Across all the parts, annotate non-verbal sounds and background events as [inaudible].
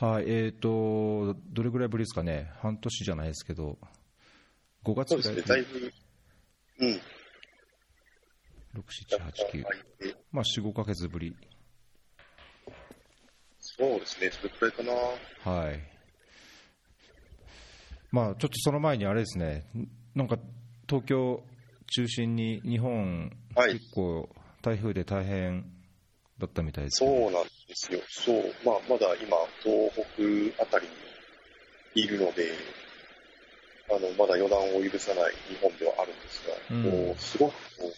はい、えーと、どれぐらいぶりですかね、半年じゃないですけど、5月ぐらいそうですね、だいぶ、うん。6、7、8、9、まあ、4、5ヶ月ぶり。そうですね、それくらいかな。はい。まあ、ちょっとその前にあれですね、なんか東京中心に日本、はい結構台風で大変だったみたいですけどそうなんですよ。そう。まあ、まだ今、東北あたりにいるので、あの、まだ予断を許さない日本ではあるんですが、うんもう、すごくこ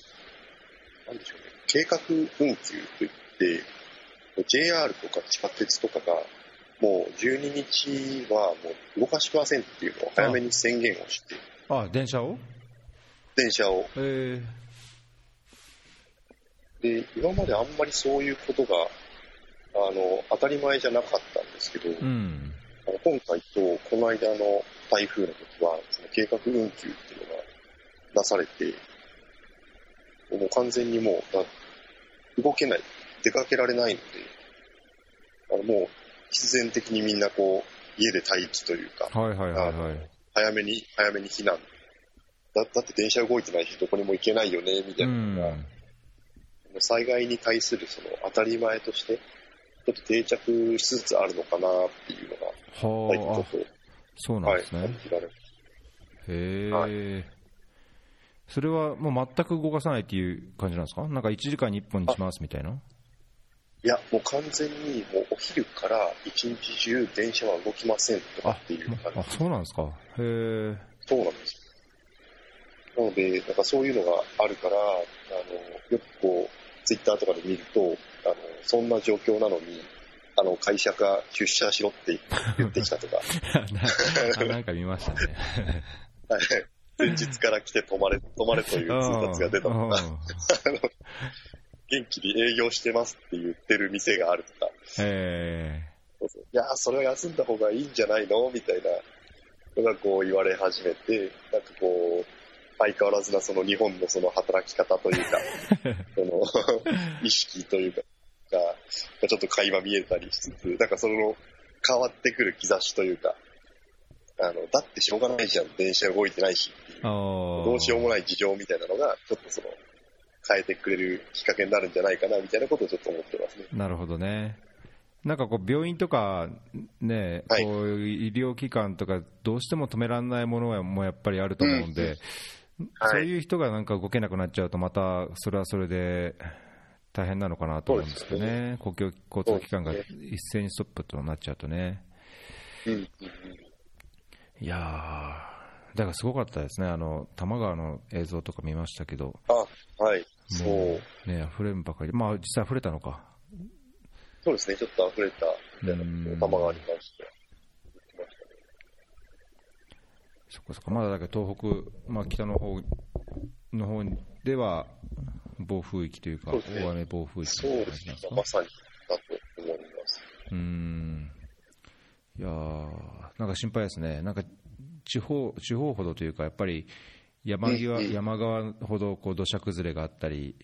う、なんでしょうね、計画運休といって、JR とか地下鉄とかが、もう12日はもう動かしませんっていうのを早めに宣言をして、あ電車を？電車を。えー、で、今まであんまりそういうことが、あの、当たり前じゃなかったんですけど、うん、今回とこの間の台風の時は、その計画運休っていうのが出されて、もう完全にもうな動けない、出かけられないので、あのもう必然的にみんなこう、家で待機というか、はいはいはいはい。早めに、早めに避難。だだって電車動いてないし、どこにも行けないよね、みたういなのが、ん、災害に対するその当たり前として、ちょっと定着しつつあるのかなっていうのが、はあっ、と、そうなんはい、ですね。感じられます。へえ、はそれはもう全く動かさないっていう感じなんですか？なんか1時間に1本にしますみたいな？いや、もう完全にもうお昼から一日中電車は動きませんとかあっていう感じあ、そうなんですか？へえ、そうなんですよ。なので、なんかそういうのがあるから、あの、よくこう、ツイッターとかで見ると、あの、そんな状況なのに、あの、会社が出社しろって言ってきたとか、な [laughs] なんか見ましたね。はい。前日から来て泊まれ、泊まれという通達が出たとか、うん。あの元気に営業してますって言ってる店があるとか、えそうそう。いやー、それは休んだ方がいいんじゃないのみたいなのがこう言われ始めて、なんかこう、相変わらずなその日本のその働き方というか、[laughs] その意識というか、がちょっと垣間見えたりしつつ、なんかその変わってくる兆しというか、あの、だってしょうがないじゃん、電車動いてないしっていうー、、あどうしようもい。ない事情みたいなのが、ちょっとその、変えてくれるきっかけになるんじゃないかな、みたいなことをちょっと思ってますね。なるほどね。なんかこう病院とか、ね、はいこう医療機関とか、どうしても止められないものはもうやっぱりあると思うんで、はいそういう人がなんか動けなくなっちゃうと、またそれはそれで大変なのかなと思うんですけどそうでね、公共交通機関が一斉にストップとなっちゃうとね。うん、うん、うん。いやー、だからすごかったですね、あの多摩川の映像とか見ましたけど、あ、はい。そう。ね、溢れんばかり、まあ実際溢れたのか。そうですね、ちょっと溢れたみたいなうんことを玉川に関しては。そっかそっか、まだだけど東北、まあ、北の方の方では暴風域というか、大雨暴風域そうですか。まさにだと思います。うーん。いやー、なんか心配ですね。なんか地方、地方ほどというか、やっぱり山際、うんうん山側ほどこう土砂崩れがあったり、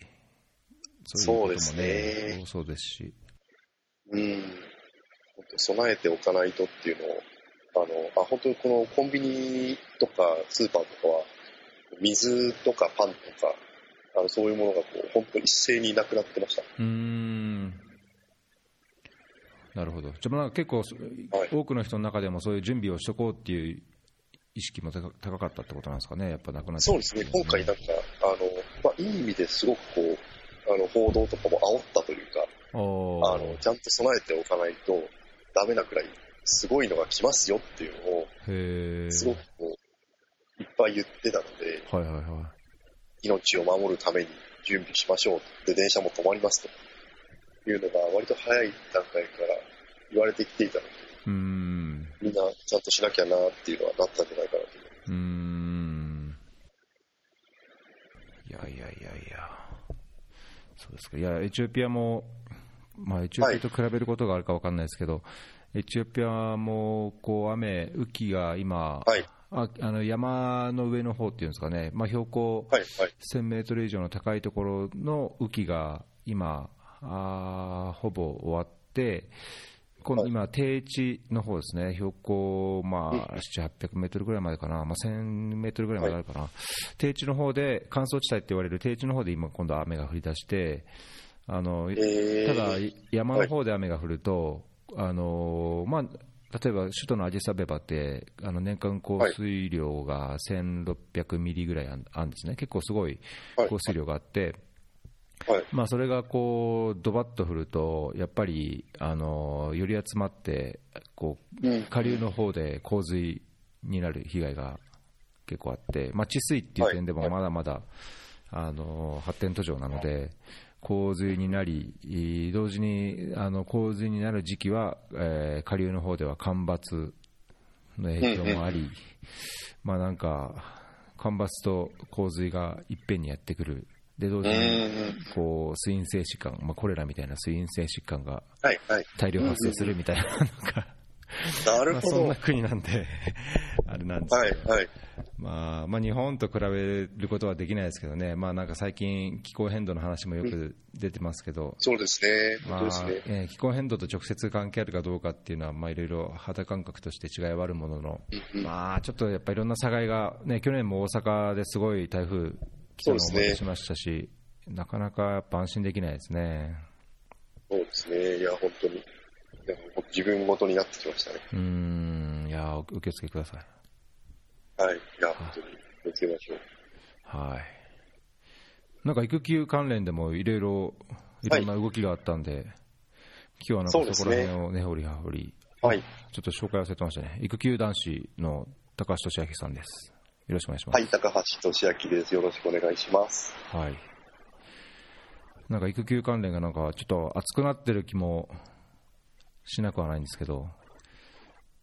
そういうこともね、ですね多そうですし。うん。備えておかないとっていうのを、あの、あ、本当にこのコンビニとかスーパーとかは、水とかパンとか、あの、そういうものがこう、本当一斉になくなってました。うーん。なるほど。じゃあまあ結構、はい多くの人の中でもそういう準備をしとこうっていう意識も高高かったってことなんですかね、やっぱなくなっそうですね、今回なんか、あの、まあ、いい意味ですごくこう、あの、報道とかも煽ったというか、あの、ちゃんと備えておかないとダメなくらい、すごいのが来ますよっていうのを、すごくこう、いっぱい言ってたので、はいはいは命を守るために準備しましょうって、電車も止まりますというのが、割と早い段階から言われてきていたので、い。うーん。みんなちゃんとしなきゃなっていうのはなったんじゃないかなと思います。うーん。いやいやいやいや。そうですか。いや、エチオピアも、まあ、エチオピアと比べることがあるかわかんないですけど、エチオピアも、こう、雨、雨季が今、はいああの山の上の方っていうんですかね、まあ、標高はい、はい。1000メートル以上の高いところの雨季が今、あーほぼ終わって、今度今、低地の方ですね、標高、まあ、7、800メートルぐらいまでかな、まあ、1000メートルぐらいまであるかな、低地の方で、乾燥地帯って言われる低地の方で今、今度雨が降り出して、あのえー。ただ、山の方で雨が降ると、あのまあ、例えば首都のアジサベバって、あの年間降水量が1600ミリぐらいあるんですね、結構すごいはい。降水量があって、はい。まあ、それがこうドバッと降ると、やっぱりあのより集まって下流の方で洪水になる被害が結構あって、まあ、治水っていう点でもはい。まだまだ、あの発展途上なので、洪水になり、同時にあの洪水になる時期は、えー下流の方では干ばつの影響もあり、まあなんか、干ばつと洪水がいっぺんにやってくる。で同時うにん。こう水陰性疾患、まあ、コレラみたいな水陰性疾患が。大量発生するみたいなのが、[laughs] なるほど。はまあそんな国なんで、[laughs] あれなんですけい、ど、はい。まあまあ、日本と比べることはできないですけどね、まあ、なんか最近、気候変動の話もよく出てますけど、そうですね。まあね。えー気候変動と直接関係あるかどうかっていうのは、まあ、いろいろ肌感覚として違いはあるものの、うんうんまあ、ちょっとやっぱりいろんな災害が、ね、去年も大阪ですごい台風来たのをそうですね思しましたし、なかなかやっぱ安心できないですね。そうですね。いや、本当に。いや自分ごとになってきましたね。うーん、いや、お気をつけください。はい。いや、本当に気をつけましょう。はい。なんか育休関連でもいろいろ、いろんな動きがあったんで、今日はなんかそこら辺を根掘り葉掘り、はい。ちょっと紹介忘れてましたね。育休男子の高橋俊明さんです。よろしくお願いします。はい、高橋俊明です。よろしくお願いします。はい。なんか育休関連がなんかちょっと熱くなってる気もしなくはないんですけど、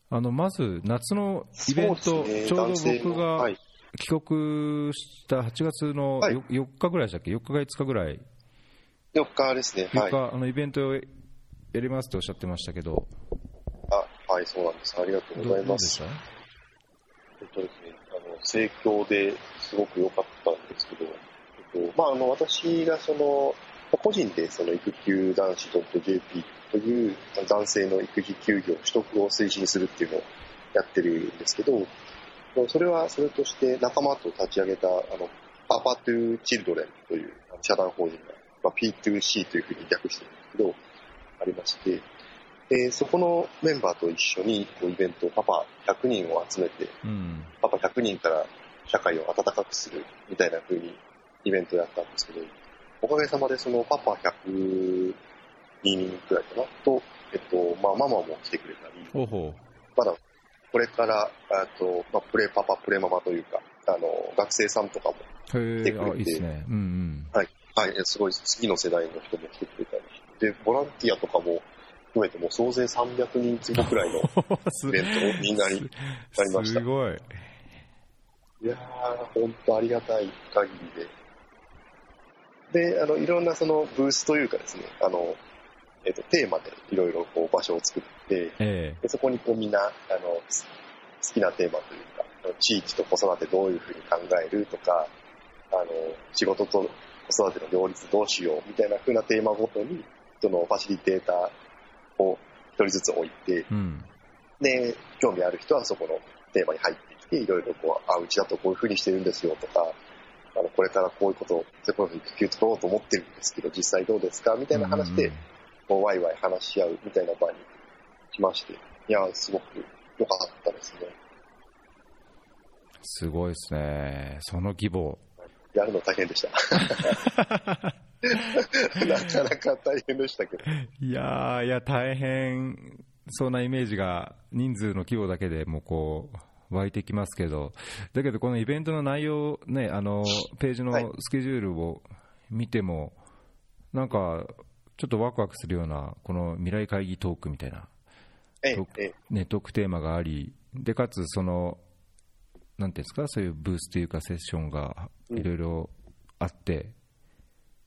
あのまず夏のイベント、ねちょうど僕がはい。帰国した8月のはいよ 4, 日ぐらいでしたっけ、4日か5日ぐらい、4日ですね。4はい日、。あのイベントをやりますっておっしゃってましたけど、あ、はい、そうなんです。ありがとうどございま。すえっとですね、あの、盛況ですごく良かったんですけど、えっと、まあ、あの、私がその、まあ個人でその育休男子 .jp という男性の育児休業取得を推進するっていうのをやってるんですけど、それはそれとして仲間と立ち上げた、あの、パパトゥーチルドレンという社団法人が、まあ、P2C というふうに略してるんですけど、ありまして、でそこのメンバーと一緒にこうイベント、パパ100人を集めて、うん、パパ100人から社会を温かくするみたいな風にイベントをやったんですけど、おかげさまでそのパパ100人くらいかなと、えっと、まあママも来てくれたり、ほうほまだこれから、あと、まあ、プレパパ、プレママというか、あの、学生さんとかも、来てくれてあいいですね、うんはい、すごい次の世代の人も来てくれたりで、ボランティアとかも含めてもう総勢300人規模くらいの [laughs] すイベントになり、なりました。すごい、いやー、本当ありがたい限りで。で、あの、いろんなそのブースというかですね、あの、えっ、と、テーマでいろいろこう場所を作って、えでそこにこうみんな、あの、す好きなテーマというか、地域と子育てどういうふうに考えるとか、あの、仕事と子育ての両立どうしようみたいな風なテーマごとに、そのファシリテーターを一人ずつ置いて、えうん、で、興味ある人はそこのテーマに入ってきて、いろいろこう、あ、うちだとこういう風にしてるんですよとか、あの、これからこういうことを、それこそ育休取ろうと思ってるんですけど、実際どうですかみたいな話で、うんうんこう、ワイワイ話し合うみたいな場に来まして、いや、すごく良かったですね。すごいですね、その規模、やるの大変でした。[laughs] なかなか大変でしたけど。いやー、いや、大変そうなイメージが、人数の規模だけでもこう、湧いてきますけど、だけど、このイベントの内容、ね、あのページのはいスケジュールを見ても、なんか、ちょっとワクワクするような、この未来会議トークみたいな、ええね、トークテーマがあり、でかつ、その、なんていうんですか、そういうブースというか、セッションがいろいろあって、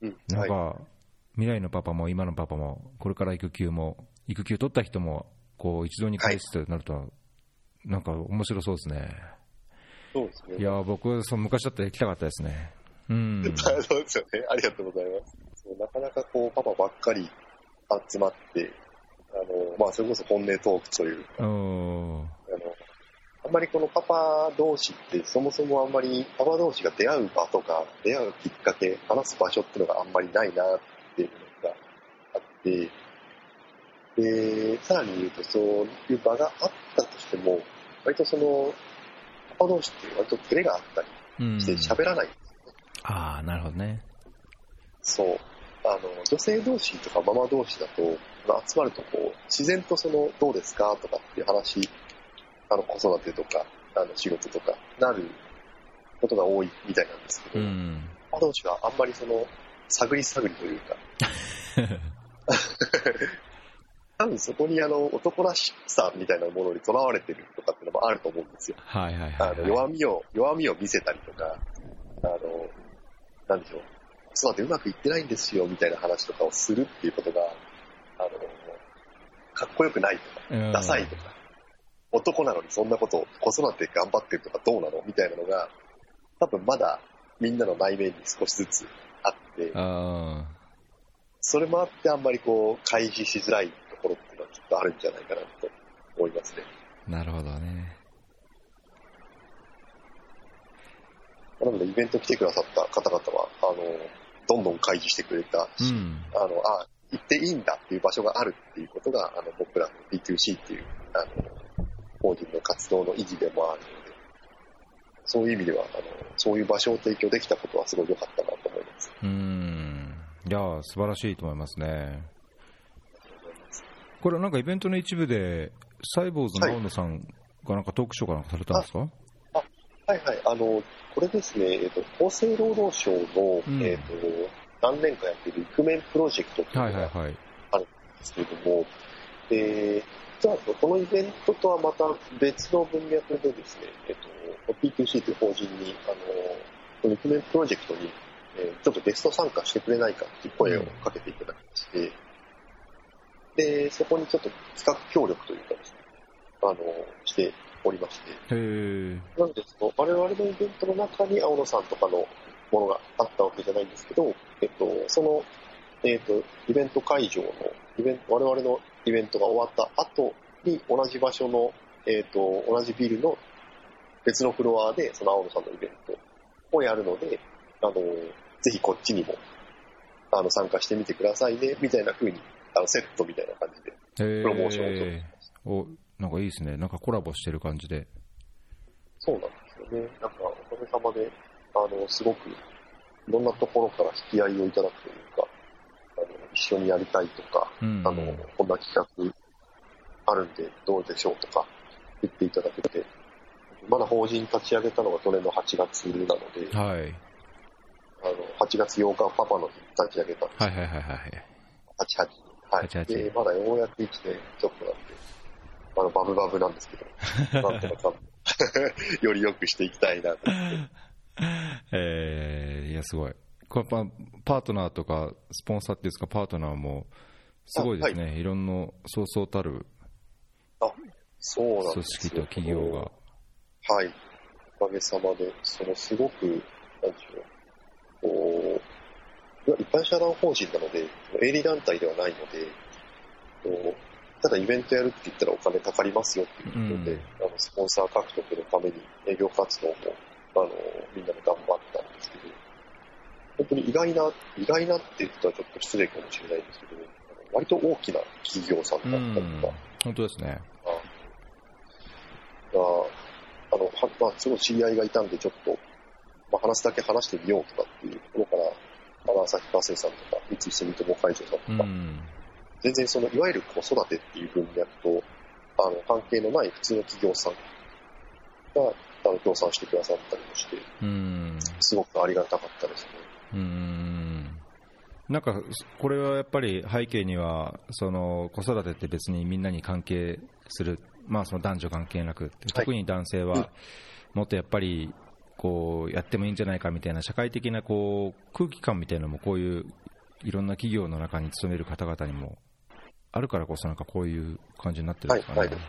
うん、なんか、はい。未来のパパも今のパパも、これから育休も、育休取った人も、こう一堂に会すとなると、なんか面白そうですね。そうですね。いやー、僕、その昔だったら行きたかったですね。うん。[laughs] そうですよね。ありがとうございます。なかなかこう、パパばっかり集まって、あの、まあ、それこそ本音トークというか、あの、あんまりこのパパ同士って、そもそもあんまりパパ同士が出会う場とか、出会うきっかけ、話す場所っていうのがあんまりないなっていうのがあって、で、さらに言うと、そういう場があったとしても、割とその、パパ同士って割と照れがあったりうんして喋らない。ああ、なるほどね。そう。あの、女性同士とかママ同士だと、まあ集まるとこう、自然とその、どうですかとかっていう話、あの、子育てとか、あの、仕事とか、なることが多いみたいなんですけど、うん。ママ同士はあんまりその、探り探りというか、[laughs] 多分そこにあの、男らしさみたいなものにとらわれてるとかっていうのもあると思うんですよ。はいはいはい、あの、はい。弱みを、弱みを見せたりとか、あの、なんでしょう、子育てうまくいってないんですよ、みたいな話とかをするっていうことが、あの、かっこよくないとか、うんダサいとか、男なのにそんなことを子育て頑張ってるとかどうなの？みたいなのが、多分まだみんなの内面に少しずつあって、あそれもあってあんまりこう、開示しづらいところっていうのはきっとあるんじゃないかなと思いますね。あ、なるほどね。なのでイベント来てくださった方々は、あの、どんどん開示してくれたし、うん。あの、あ、行っていいんだっていう場所があるっていうことが、あの、僕らの B2C っていう、あの、法人の活動の意義でもあるので、そういう意味では、あの、そういう場所を提供できたことはすごい良かったなと思います。うん。いやー、素晴らしいと思いますね。これなんかイベントの一部で、サイボーズの青野さんがなんかトークショーかなんかされたんですか、はいはい、あの、これですね、えっ、と、厚生労働省の、うんえっ、と、何年かやってるイクメンプロジェクトっていうはいのがはいはい。ですけれども、えー、実はこのイベントとはまた別の文脈でですね、えっと、P2C という法人に、あの、このイクメンプロジェクトに、えーちょっとゲスト参加してくれないかっていう声をかけていただきまして、で、そこにちょっと企画協力というかですね、あの、しておりまして。なので、その我々のイベントの中に青野さんとかのものがあったわけじゃないんですけど、えっと、その、えっと、イベント会場の、イベント、我々のイベントが終わった後に同じ場所の、えっと、同じビルの別のフロアで、その青野さんのイベントをやるので、あの、ぜひこっちにも、あの、参加してみてくださいね、みたいな風に、あの、セットみたいな感じで。プロモーションを取ってお、なんかいいですね。なんかコラボしてる感じで。そうなんですよね。なんか、おかげさまで、あの、すごく、いろんなところから引き合いをいただくというか、あの、一緒にやりたいとか、うん。あの、こんな企画あるんでどうでしょうとか言っていただけて、まだ法人立ち上げたのが去年の8月なので、はい。あの、8月8日パパの日立ち上げたんですはいはいはいはい。88に。はい。88で、まだようやく1年ちょっとなんで、あの、バブバブなんですけど、[laughs] なんとか [laughs] より良くしていきたいなと。[laughs] えー、いや、すごい。これパパートナーとか、スポンサーっていうんですか、パートナーも、すごいですね。い、ろんな、そうそうたる組織と企業が。はい。おかげさまで、そのすごく、なんでしょう、こう、一般社団法人なので、営利団体ではないので、こうただイベントやるって言ったらお金かかりますよっていうことで、うんあのスポンサー獲得のために営業活動も、あの、みんなで頑張ったんですけど、本当に意外な、意外なって言ったらちょっと失礼かもしれないんですけど、割と大きな企業さんうだったとか、。本当ですね。が、あの、はまあ、すごい知り合いがいたんで、ちょっと、まあ、話すだけ話してみようとかっていうところから、花咲かせさんとか、三井住友海上さんとか、うん。全然その、いわゆる子育てっていう文脈と、あの、関係のない普通の企業さんが、あの、協賛してくださったりもして、うん。すごくありがたかったですね。うん。なんか、これはやっぱり背景には、その子育てって別にみんなに関係する、まあその男女関係なく、特に男性うんは、もっとやっぱり、こう、やってもいいんじゃないかみたいな社会的なこう、空気感みたいなのもこういう、いろんな企業の中に勤める方々にも、あるからこそなんかこういう感じになってるんですかね。はいはい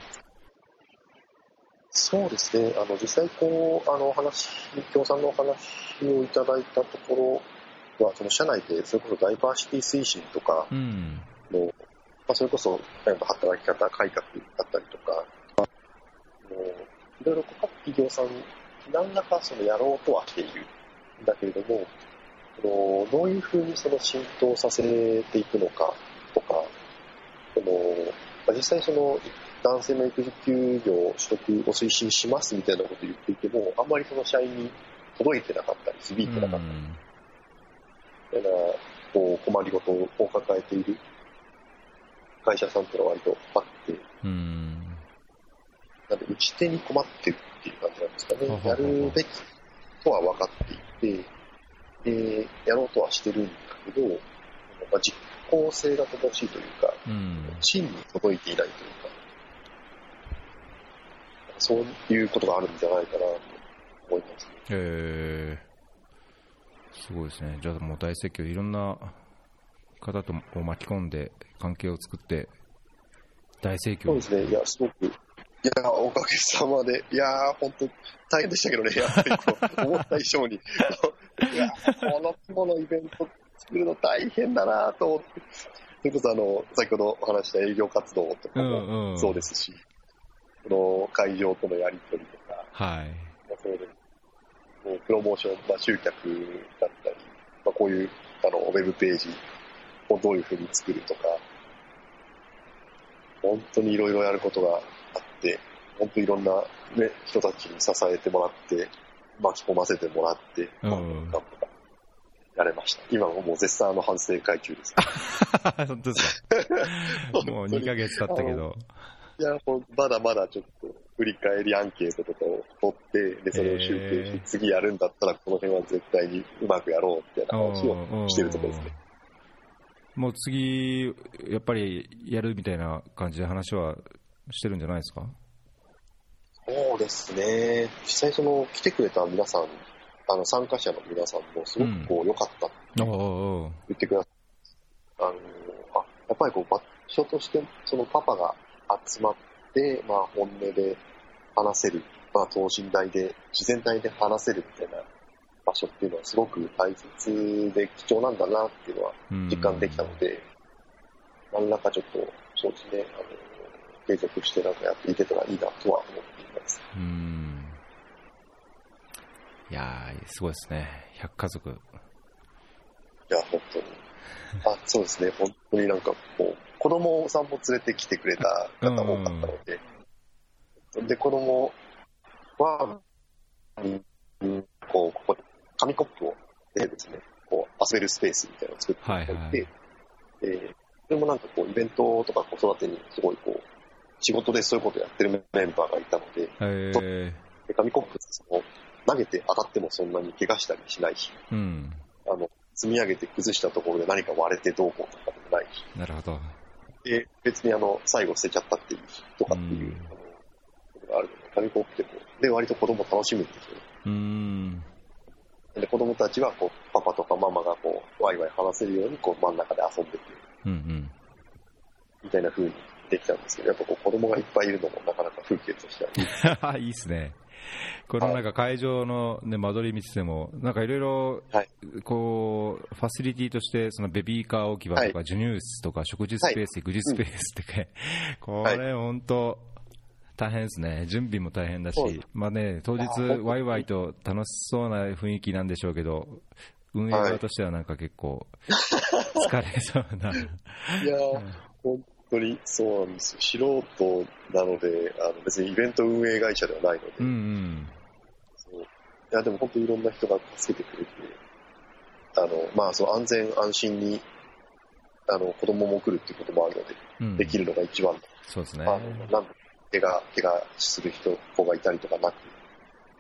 そうですね。あの、実際こう、あの、お話、協賛のお話をいただいたところは、その社内で、それこそダイバーシティ推進とかうん。の、あ、それこそ、働き方改革だったりとか、あのいろいろ各企業さん、何らかそのやろうとはしているんだけれども、どういうふうにその浸透させていくのか実際その男性の育児休業取得を推進しますみたいなことを言っていても、あんまりその社員に届いてなかったり、響いてなかったり、みたいなこう困りごとを抱えている会社さんっていうのは割とあって、うん。なんで打ち手に困ってるっていう感じなんですかね。やるべきとは分かっていて、で、やろうとはしてるんだけど、まあ、実効性が乏しいというか、うん。真に届いていないというか、そういうことがあるんじゃないかなと思いますね。えー、すごいですね。じゃあもう大説教、いろんな方とを巻き込んで関係を作って、大盛況そうですね、いや、すごく、いや、おかげさまで、いやー、本当大変でしたけどね、やっぱりこう、思った以上に、[laughs] いや、この規模のイベント作るの大変だなと思って、それこそあの、先ほどお話した営業活動とかうんもうん。そうですし、この会場とのやり取りとか、はい。まあ、そういうもうプロモーション、まあ、集客だったり、まあ、こういうあのウェブページをどういうふうに作るとか、本当にいろいろやることがあって、本当いろんな、ね、人たちに支えてもらって、巻き込ませてもらって、うんまあなんとかやれました。今はもう絶賛の反省会中です。[laughs] 本当ですか？[laughs] もう2ヶ月経ったけど。いや、まだまだちょっと振り返りアンケートとかを取って、で、それを集計して、次やるんだったらこの辺は絶対にうまくやろうっていう話をしてるところですね。もう次、やっぱりやるみたいな感じで話はしてるんじゃないですか？そうですね。実際その来てくれた皆さん、あの参加者の皆さんもすごくこう良かったって言ってください。あの、あ、やっぱりこう場所としてそのパパが集まって、まあ本音で話せる、まあ等身大で、自然体で話せるみたいな場所っていうのはすごく大切で貴重なんだなっていうのはうん実感できたので、何らかちょっと、そうですね、あの、継続してなんかやっていけたらいいなとは思っています。うん。いやー、すごいですね。100家族。いや、本当に。あ、そうですね、本当になんかこう、子供さんも連れてきてくれた方多かったので、で、子供は、うんこう、ここ、紙コップを、でですね、こう、遊べるスペースみたいなのを作っていただいて、はいはいでそれもなんかこう、イベントとか子育てにすごいこう、仕事でそういうことをやってるメンバーがいたので、えー、で紙コップその投げて当たってもそんなに怪我したりしないし、うん。あの、積み上げて崩したところで何か割れてどうこうとかでもないし、なるほど。で、別にあの、最後捨てちゃったっていうし、とかっていう、うんあの、ことがあるので、紙コップでこう、で、割と子供楽しむんですよね。うん。で、子供たちはこう、パパとかママがこう、ワイワイ話せるようにこう、真ん中で遊んでて、うんうん。みたいな風にできたんですけど、やっぱこう、子供がいっぱいいるのもなかなか風景としてはいい。[laughs] いいっすね。このなんか会場の、ね、間取り見てても、なんかいろいろはい、こう、ファシリティとして、そのベビーカー置き場とか、は授乳室とか、食事スペース、育児スペースってか、これ本当、大変ですね。準備も大変だし、まあね、当日ワイワイと楽しそうな雰囲気なんでしょうけど、運営側としてはなんか結構、[laughs] 疲れそうな。いや当にそうなんですよ。素人なので、あの別にイベント運営会社ではないので、うんうん。そういや、でも本当にいろんな人が助けてくれて、あの、まあ、その安全安心に、あの、子供も来るっていうこともあるので、うん、できるのが一番、そうですね。あの、なん怪我、怪我する人、子がいたりとかなく、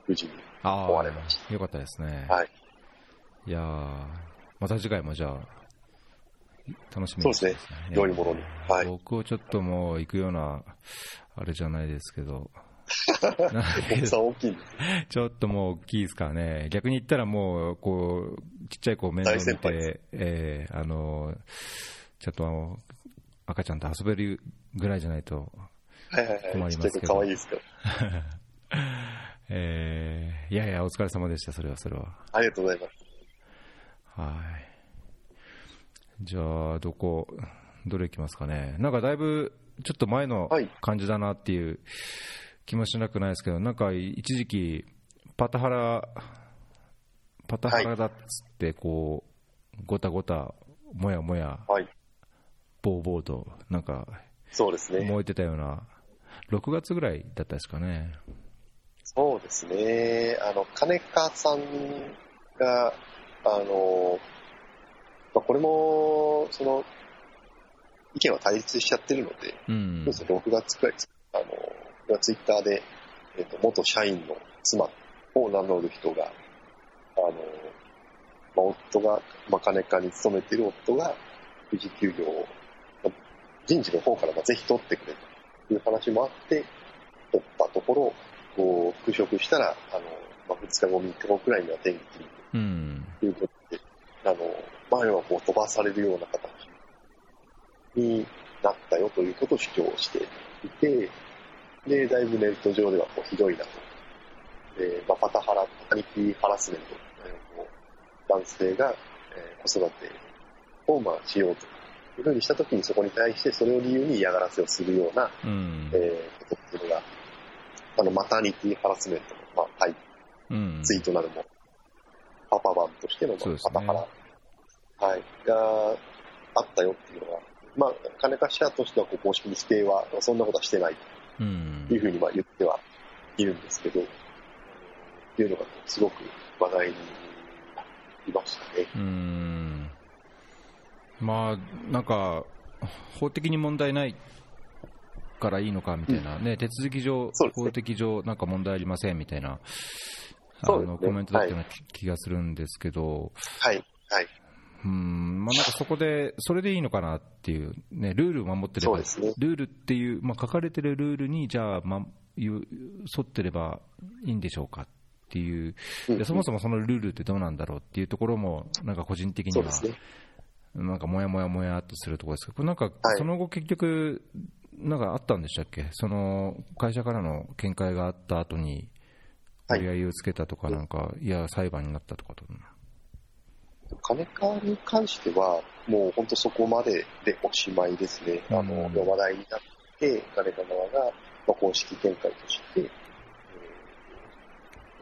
無事にあ終われましあ、よかったですね。はい。いやーまた次回もじゃあ、楽しみにそうですね。良いものに。はい。僕をちょっともう行くような、あれじゃないですけど、[laughs] ちょっともう大きいですからね、逆に言ったらもう、こう、ちっちゃい子面倒見て、えーあの、ちょっとあの赤ちゃんと遊べるぐらいじゃないと、はいはいはい。困りますけど。ちっちゃい子可愛いですから。[laughs] えーいやいや、お疲れ様でした、それは、それは。ありがとうございます。はい。じゃあ、どこ、どれいきますかね、なんかだいぶちょっと前のはい感じだなっていう気もしなくないですけど、なんか一時期、パタハラ、パタハラだっつって、こう、ごたごた、もやもや、はい。ボーボーと、なんかそうですね。燃えてたような、6月ぐらいだったですかね。そうですね。あの、金川さんが、あの、まあ、これも、その、意見は対立しちゃってるので、うんそうですね、6月くらいです。あの、これはツイッターで、えっ、と、元社員の妻を名乗る人が、あの、まあ、夫が、まあ、金川に勤めている夫が、育児休業を、まあ人事の方からまあぜひ取ってくれという話もあって、取ったところ、こう、復職したら、あの、まあ、2日後、3日後くらいには転勤うん。ということで、あの、前はこう飛ばされるような形になったよということを主張していて、で、だいぶネット上ではこうひどいなと。で、まあ、パタハラ、パニティハラスメント、えーこう男性が、えー子育てをまあしようというふうにしたときにそこに対してそれを理由に嫌がらせをするような、うん。えーことっていうのが、あの、マタニティハラスメントの、まあ、タイうん。ツイートなるもの、パパ版としてのそうですね。パタハラ、はい、があったよっていうのは、まあ、金貸し屋としてはこう公式に否定は、そんなことはしてないうん。というふうにまあ言ってはいるんですけど、っていうのがすごく話題になりましたね。うん。まあ、なんか、法的に問題ないからいいのかみたいな、ね、手続き上、法的上、なんか問題ありませんみたいな、あのコメントだったような気がするんですけど、はい、はい、うん、まあ、なんかそこで、それでいいのかなっていう、ね、ルールを守ってれば、ね。ルールっていう、まあ、書かれてるルールに、じゃあ、ま、沿ってればいいんでしょうかっていう、そもそもそのルールってどうなんだろうっていうところも、なんか個人的には。なんかもやもやもやっとするところですけど、これなんか、はい。その後結局、なんかあったんでしたっけ、その会社からの見解があった後に、はい折り合いをつけたとか、なんか、いや、裁判になったとかと、金川に関しては、もう本当そこまででおしまいですね。あの、うん話題になって、金川側が、まあ、公式見解として、え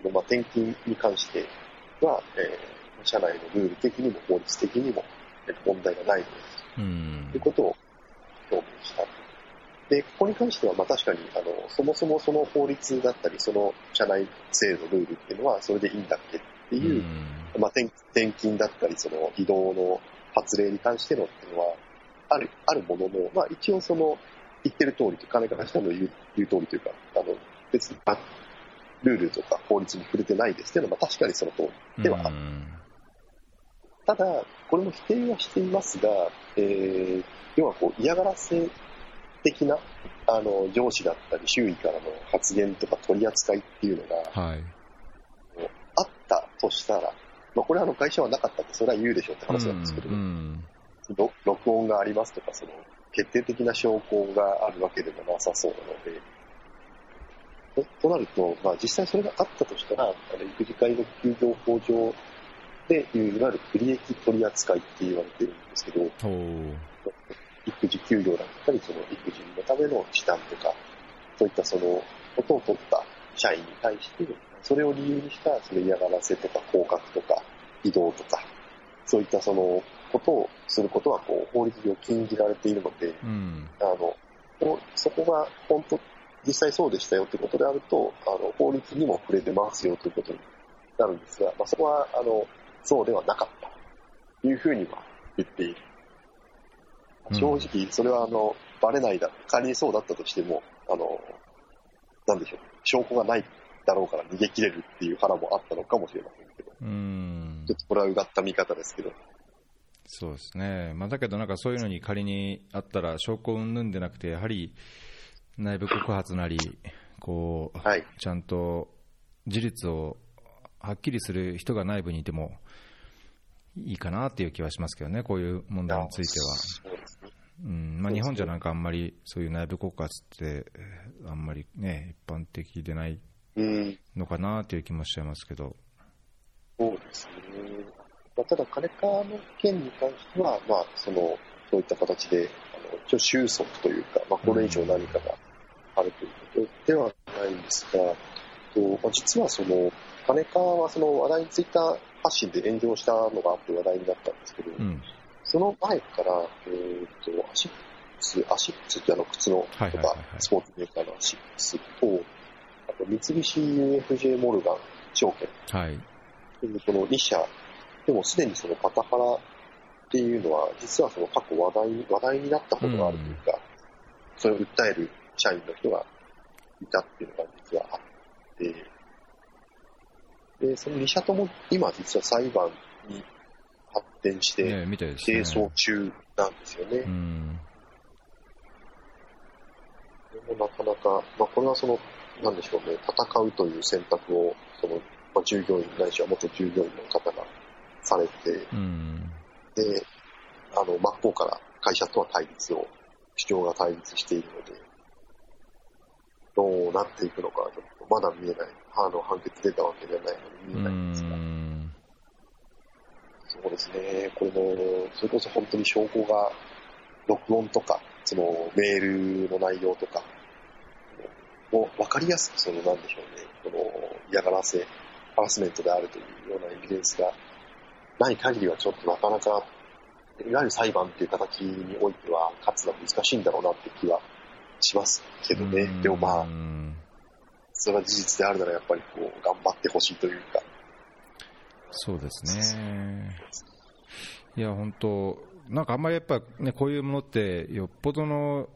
ーまあ、転勤に関しては、えー社内のルール的にも法律的にもえー問題がないのです。うんということを表明した。で、ここに関しては、まあ確かに、あの、そもそもその法律だったり、その社内制度、ルールっていうのは、それでいいんだっけっていう、まあ、転転勤だったり、その移動の発令に関してのっていうのは、ある、あるものの、まあ一応その、言ってる通りと、金からしたの言う言う通りというか、あの、別に、あルールとか法律に触れてないですけど、まあ確かにその通り。ではあるうんただ、これも否定はしていますが、えー要はこう嫌がらせ的なあの上司だったり周囲からの発言とか取り扱いっていうのがはい。あったとしたら、まあ、これはあの会社はなかったってそれは言うでしょうって話なんですけど、うんろ録音がありますとかその決定的な証拠があるわけでもなさそうなので、ととなると、まあ、実際それがあったとしたら、あの育児介護休業法上でいう、いわゆる不利益取り扱いって言われてるんですけど、育児休業だったり、その育児のための時短とか、そういったそのことを取った社員に対して、それを理由にしたその嫌がらせとか降格とか移動とか、そういったそのことをすることはこう法律上禁じられているので、うんあの、そこが本当、実際そうでしたよということであると、あの、法律にも触れてますよということになるんですが、まあ、そこは、あの、そうではなかったというふうには言っている。正直、それは、あの、バレないだ、仮にそうだったとしても、あの、なんでしょう、証拠がないだろうから逃げ切れるっていう腹もあったのかもしれませんけど、うん。ちょっとこれはうがった見方ですけど、そうですね、まあ、だけどなんかそういうのに仮にあったら、証拠云々でなくて、やはり内部告発なり、こうはい。ちゃんと事実をはっきりする人が内部にいてもいいかなっていう気はしますけどね、こういう問題については。そうんまあ、日本じゃなんかあんまりそういう内部告発って、えーあんまりね、一般的でないうん。のかなという気もしちゃいますけど。そうですね。まあ、ただ、金川の件に関しては、まあ、その、そういった形で、あ一応収束というか、まあ、これ以上何かがあるということではないんですが、とまあ、実はその、カネカはその話題にツイッター発信で炎上したのがあって話題になったんですけど、うん。その前から、えー、とアシックス、アシックスってあの靴のとかはいはいはいはい。スポーツメーカーのアシックスと、あと三菱 UFJ モルガン証券。はい。この2社、でもすでにそのパタハラっていうのは、実はその過去話題に話題になったことがあるというか、それを訴える社員の人がいたっていうのが実はあって、で、その2社とも今実は裁判に発展して、ねみたいですね。提訴中なんですよね。うん。でもなかなか、まあ、これはその、なんでしょうね、戦うという選択を、その、まあ、従業員ないしは元従業員の方がされて、うん。で、あの、真っ向から会社とは対立を、主張が対立しているので、どうなっていくのか、ちょっとまだ見えない。あの、判決出たわけではないので見うえないんですが、ん。そうですね、これも、それこそ本当に証拠が、録音とか、そのメールの内容とか、もう分かりやすく、その、なんでしょうね、この嫌がらせ、ハラスメントであるというようなエビデンスがない限りは、ちょっとなかなか、いわゆる裁判っていう形においては、勝つのは難しいんだろうなって気はしますけどね。でもまあう、んそれは事実であるなら、やっぱりこう、頑張ってほしいというか、そうですね。いや、本当なんかあんまりやっぱね、こういうものって、よっぽどの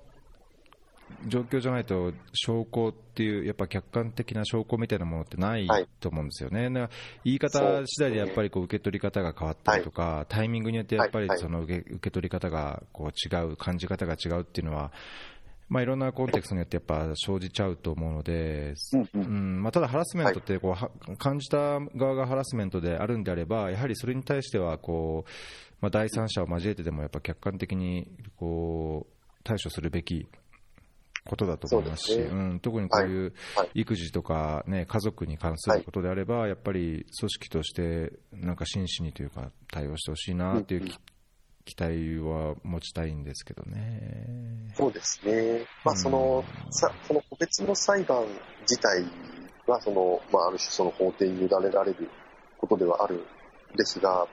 状況じゃないと、証拠っていう、やっぱ客観的な証拠みたいなものってないはい。と思うんですよね。だから言い方次第でやっぱりこう受け取り方が変わったりとか、タイミングによってやっぱりはい。はい。その受け受け取り方がこう違う、感じ方が違うっていうのは、まあ、いろんなコンテクストによってやっぱ生じちゃうと思うので、うんまあ、ただハラスメントってこう、は感じた側がハラスメントであるんであれば、やはりそれに対してはこう、まあ、第三者を交えてでもやっぱ客観的にこう対処するべきことだと思いますし、そうですね。うん、特にこういうはい。育児とか、ね、家族に関することであれば、やっぱり組織としてなんか真摯にというか対応してほしいなっていうき期待は持ちたいんですけどね。そうですね。まあ、その、うんさその個別の裁判自体は、その、まあ、ある種その法廷に委ねられることではあるんですが、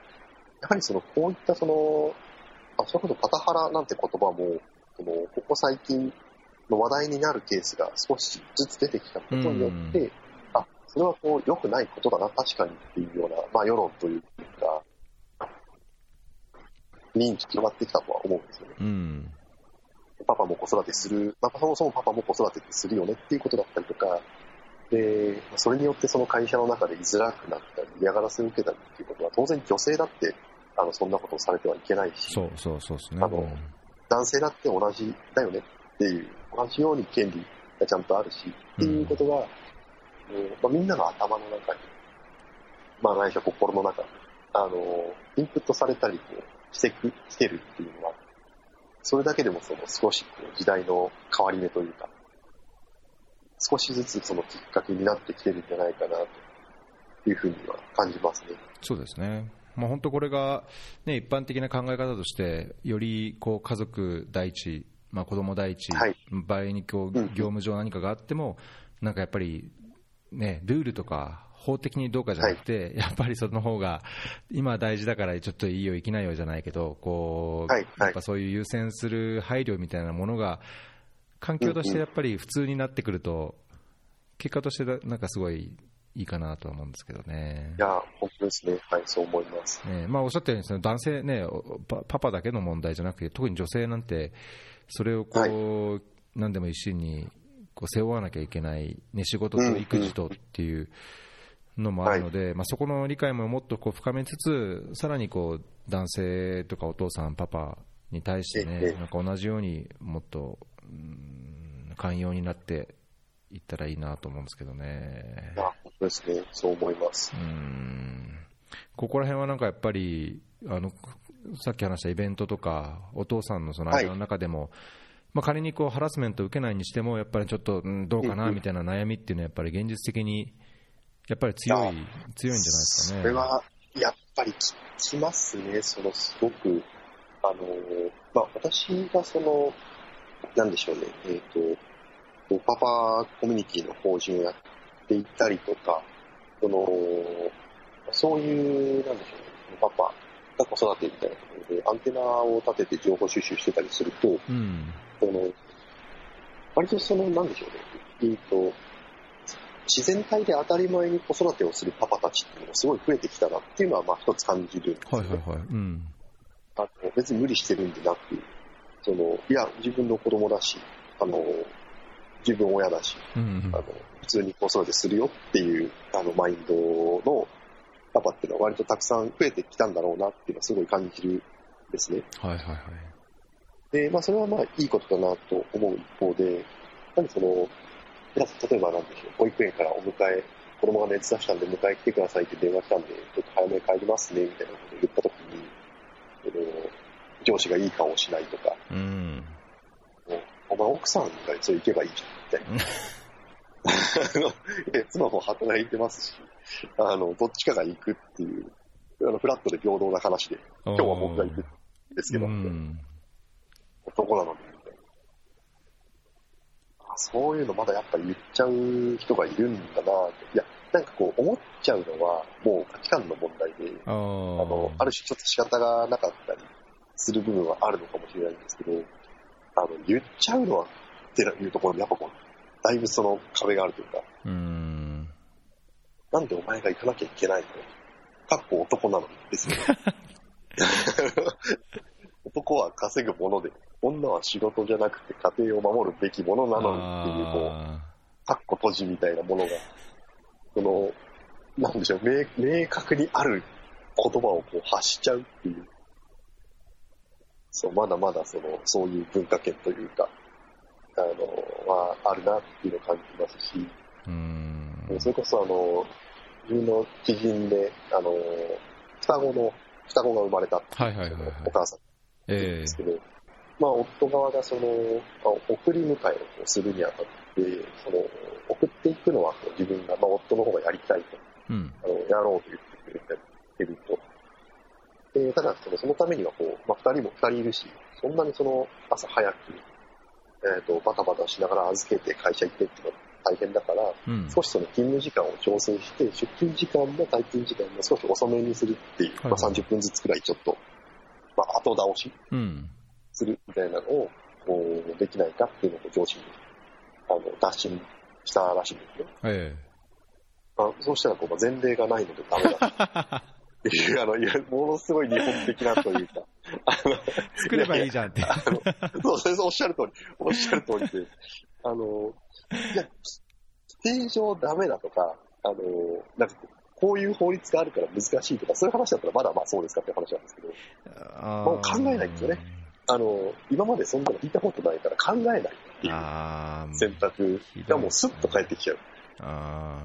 やはりその、こういったその、あそれこそパタハラなんて言葉も、その、ここ最近の話題になるケースが少しずつ出てきたことによって、あ、それはこう、良くないことだな、確かにっていうような、まあ、世論というか、認知広がってきたとは思うんですよね。うんパパも子育てする、まあ、そもそもパパも子育てするよねっていうことだったりとか、で、それによってその会社の中で居づらくなったり、嫌がらせを受けたりっていうことは、当然女性だって、あの、そんなことをされてはいけないし、そうそうそうですね。あの男性だって同じだよねっていう、同じように権利がちゃんとあるし、っていうことは、うんまあ、みんなの頭の中に、まあ、ないしは心の中に、あの、インプットされたりこうしてく、きてるっていうのは、それだけでもその少しこう時代の変わり目というか、少しずつそのきっかけになってきてるんじゃないかなというふうには感じますね。そうですね。まあ、本当これが、ね、一般的な考え方として、よりこう家族第一、まあ、子供第一、はい場合にこううん業務上何かがあっても、なんかやっぱり、ね、ルールとか法的にどうかじゃなくて、やっぱりその方が今大事だからちょっといいよ、生きないよじゃないけど、こうはいはいやっぱそういう優先する配慮みたいなものが、環境としてやっぱり普通になってくると、結果としてなんかすごいいいかなとは思うんですけどね。いや、本当ですね。はい、そう思います。ねまあ、おっしゃったようにその男性、ね、おパパパだけの問題じゃなくて、特に女性なんて、それをこう、何でも一心にこう背負わなきゃいけない、ね、仕事と育児とっていうのもあるので、まあ、そこの理解ももっとこう深めつつ、さらにこう男性とかお父さん、パパに対してえね、えなんか同じようにもっと、うん寛容になっていったらいいなと思うんですけどねい。や、本当ですね。そう思います。うんここら辺はなんかやっぱりあのさっき話したイベントとかお父さんのそのはい間の中でも、まあ、仮にこうハラスメントを受けないにしてもやっぱりちょっと、うんどうかなんみたいな悩みっていうのはやっぱり現実的にやっぱり強い強いんじゃないですかね。それは、やっぱりききますね。その、すごく、あの、まあ、私がその、なんでしょうね、えっ、と、パパコミュニティの法人をやっていたりとか、その、そういう、なんでしょうね、パパが子育てみたいなところで、アンテナを立てて情報収集してたりすると、うん。その、割とその、なんでしょうね、えっ、と、自然体で当たり前に子育てをするパパたちっていうのがすごい増えてきたなっていうのは、まあ一つ感じるんですよね。はいはいはい。うん。あの別に無理してるんでなく、その、いや、自分の子供だし、あの、自分親だし、うんあの、普通に子育てするよっていう、あの、マインドのパパっていうのは割とたくさん増えてきたんだろうなっていうのはすごい感じるんですね。はいはいはい。で、まあ、それはまあ、いいことだなと思う一方で、なんでその、例えばなんでしょう、保育園からお迎え、子供が熱出したんで迎え来てくださいって電話したんで、ちょっと早めに帰りますね、みたいなことを言ったときに、上司がいい顔をしないとか、うん。お前奥さんがそれ行けばいいじゃん、みたいな。妻も働いてますし、あの、どっちかが行くっていう、あの、フラットで平等な話で、今日は僕が行くんですけど、うん。男なのに、みたいな。あそういうのまだやっぱ言っちゃう人がいるんだなっていや、なんかこう、思っちゃうのは、もう価値観の問題で、ああの、ある種ちょっと仕方がなかったりする部分はあるのかもしれないんですけど、あの、言っちゃうのはっていうところにやっぱこう、だいぶその壁があるというか、うん。なんでお前が行かなきゃいけないの？かっこ男なのにですよね。[laughs] 男は稼ぐもので、女は仕事じゃなくて家庭を守るべきものなのにっていう、こう、あかっこ閉じみたいなものが、その、なんでしょう、明明確にある言葉をこう発しちゃうっていう、そう、まだまだその、そういう文化圏というか、あの、はあるなっていうのを感じますし、ーうん。それこそあの、自分の知人で、あの、双子の、双子が生まれたっていうはいはいはいはい。お母さんですけど、まあ、夫側がその、まあ送り迎えをするにあたって、その、送っていくのは自分が、まあ、夫の方がやりたいと、うん。あの、やろうと言ってくれてると。で、ただその、そのためにはこう、まあ、二人も二人いるし、そんなにその、朝早く、えっ、と、バタバタしながら預けて会社行ってっていうのは大変だから、うん。少しその勤務時間を調整して、出勤時間も退勤時間も少し遅めにするっていう、はいまあ、30分ずつくらいちょっと、まあ、後倒しうん。するみたいなのを、こう、できないかっていうのを上司に、あの、打診したらしいんですね。えまあ、そうしたらこう、まあ、前例がないのでダメだ。[laughs] っていう、あの、いや、ものすごい日本的なというか、あの、え作ればいいじゃんって。そうそうそう、おっしゃる通り、おっしゃる通りで、あの、いや、規定上ダメだとか、あの、なんか、こういう法律があるから難しいとか、そういう話だったらまだまあそうですかって話なんですけど、あもう考えないんですよね。あの、今までそんなの聞いたことないから考えないっていう。選択がもうスッと返ってきちゃう。あ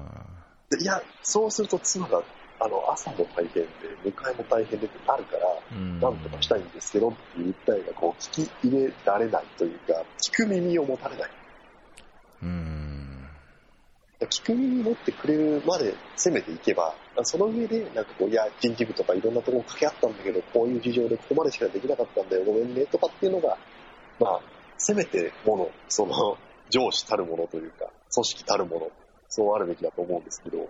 でいや、そうすると妻が、あの、朝も大変で、迎えも大変でってなるから。なんとかしたいんですけどっていう訴えがこう聞き入れられないというか、聞く耳を持たれない。うん。聞く耳持ってくれるまで攻めていけば、その上で、なんかこう、いや、人事部とかいろんなところ掛け合ったんだけど、こういう事情でここまでしかできなかったんだよ、ごめんね、とかっていうのが、まあ、せめてもの、その、上司たるものというか、組織たるもの、そうあるべきだと思うんですけど、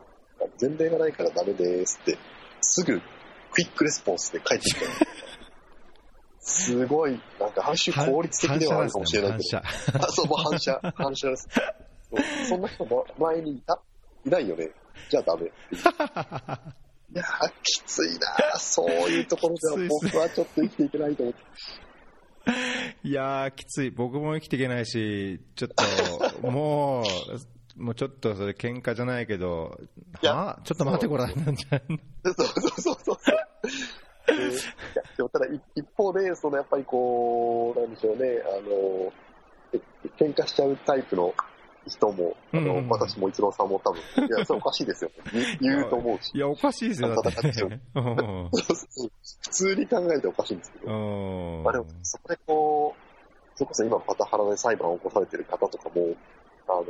前例がないからダメですって、すぐ、クイックレスポンスで返ってきたりすごい、なんか、ある種効率的ではあるかもしれないけど、反射あ、そう、もう反射、反射です。そんな人も前にいたいないよね。じゃあダメ [laughs] いやー、きついなーそういうところでは僕はちょっと生きていけないと思って。いやー、きつい。僕も生きていけないし、ちょっと、もう、もうちょっとそれ喧嘩じゃないけど、いやはちょっと待ってごらんなんじゃん。そうそうそうそう。でもただ一一方で、そのやっぱりこう、なんでしょうね、あの、え喧嘩しちゃうタイプの人も、あの、うんうん私も一郎さんも多分、いや、それおかしいですよ。言 [laughs] う言うと思うし。いや、おかしいですよ、だって戦っね。うん普通に考えておかしいんですけど。うんまあでも、そこでこう、それこそ今パタハラで裁判を起こされてる方とかも、あの、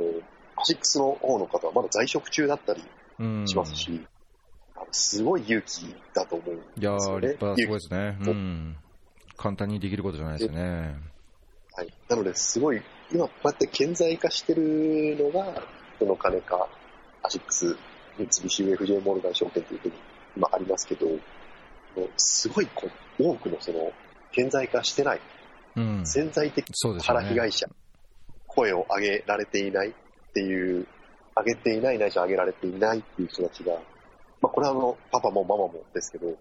アシックスの方の方はまだ在職中だったりうんしますし、あのすごい勇気だと思うんいやー、ですよね。立派だ、すごいですね。うん。簡単にできることじゃないですよね。はい。なので、すごい、今こうやって顕在化してるのが、そのカネカ、アシックス、三菱 UFJ モルガン証券というふうに今ありますけど、すごいこう多くのその、顕在化してない、うん。潜在的そうですよね原被。害者、声を上げられていないっていう、上げていないないし上げられていないっていう人たちが、まあこれはあの、パパもママもですけど、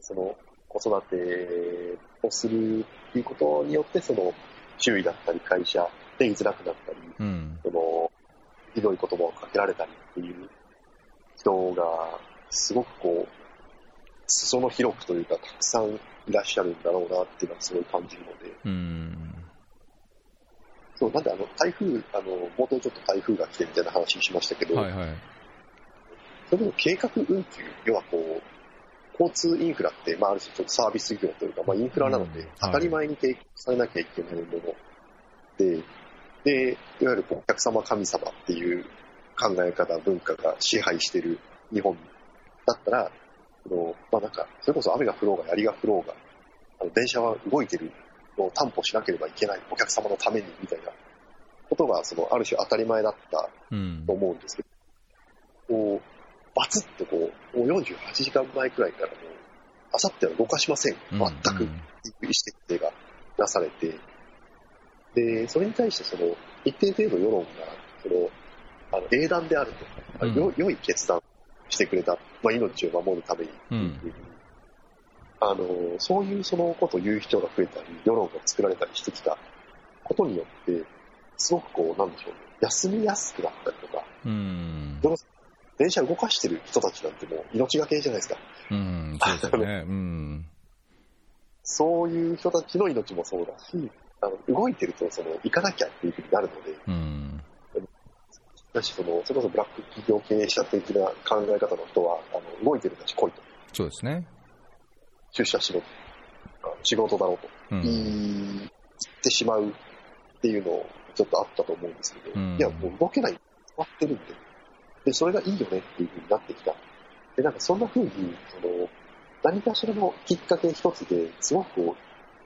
その、子育てをするっていうことによって、その、周囲だったり会社で居づらくなったり、うん。その、ひどい言葉をかけられたりっていう人が、すごくこう、裾野広くというか、たくさんいらっしゃるんだろうなっていうのはすごい感じるので、うん。そう、なんであの、台風、あの、冒頭ちょっと台風が来てみたいな話しましたけど、はいはい。それでも計画運休、要はこう、交通インフラって、まあ、ある種ちょっとサービス業というか、まあ、インフラなのでうん、当たり前に提供されなきゃいけないもので、で、いわゆるこうお客様神様っていう考え方、文化が支配してる日本だったら、そのまあなんか、それこそ雨が降ろうが槍が降ろうが、あの電車は動いてるのを担保しなければいけない、お客様のためにみたいなことが、そのある種当たり前だったうんと。思うんですけど、こう、バツッとこう、もう48時間前くらいからもう、あさっては動かしません。全く、意思決定がなされて、で、それに対してその、一定程度世論が、その、あの、英断であると、うんよ良い決断してくれた、まあ、命を守るために、うん。うん。あの、そういうそのことを言う人が増えたり、世論が作られたりしてきたことによって、すごくこう、なんでしょうね、休みやすくなったりとか、うん。電車動かしてる人たちなんてもう命がけじゃないですか。うん。そうですよね。うん。そういう人たちの命もそうだし、あの動いてるとその行かなきゃっていうふうになるので、うん。だしその、それこそブラック企業経営者的な考え方の人は、あの動いてるんだし来いと。そうですね。出社しろと。仕事だろうとう言ん。いってしまうっていうのちょっとあったと思うんですけど、うんいや、もう動けない。決まってるんで。で、それがいいよねっていうふうになってきた。で、なんかそんなふうに、その、何かしらのきっかけ一つですごくこ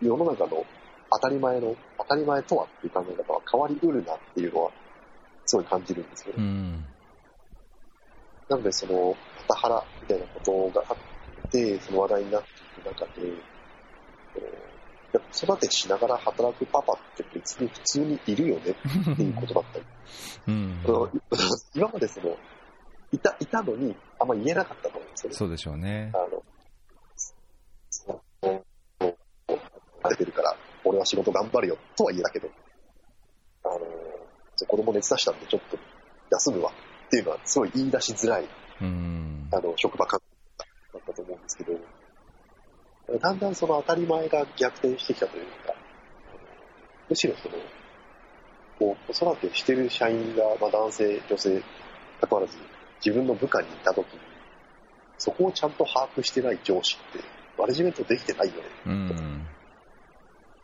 う、世の中の当たり前の、当たり前とはっていう考え方は変わりうるなっていうのは、すごい感じるんですよね。うん。なので、その、パタハラみたいなことがあって、その話題になっていく中で、えーやっぱ育てしながら働くパパって別に普通にいるよねっていうことだったり、うん。[laughs] 今までその、いた、いたのにあんま言えなかったと思うんですよね。そうでしょうねあ。の、れてるから、俺は仕事頑張るよとは言えたけど、あの、子供熱出したんでちょっと休むわっていうのはすごい言い出しづらいうん。あの、職場環境だったと思うんですけど、だんだんその当たり前が逆転してきたというか、むしろその、こう子育てしてる社員が、まあ、男性、女性、関わらず自分の部下にいたときに、そこをちゃんと把握してない上司って、マネジメントできてないよね。うん。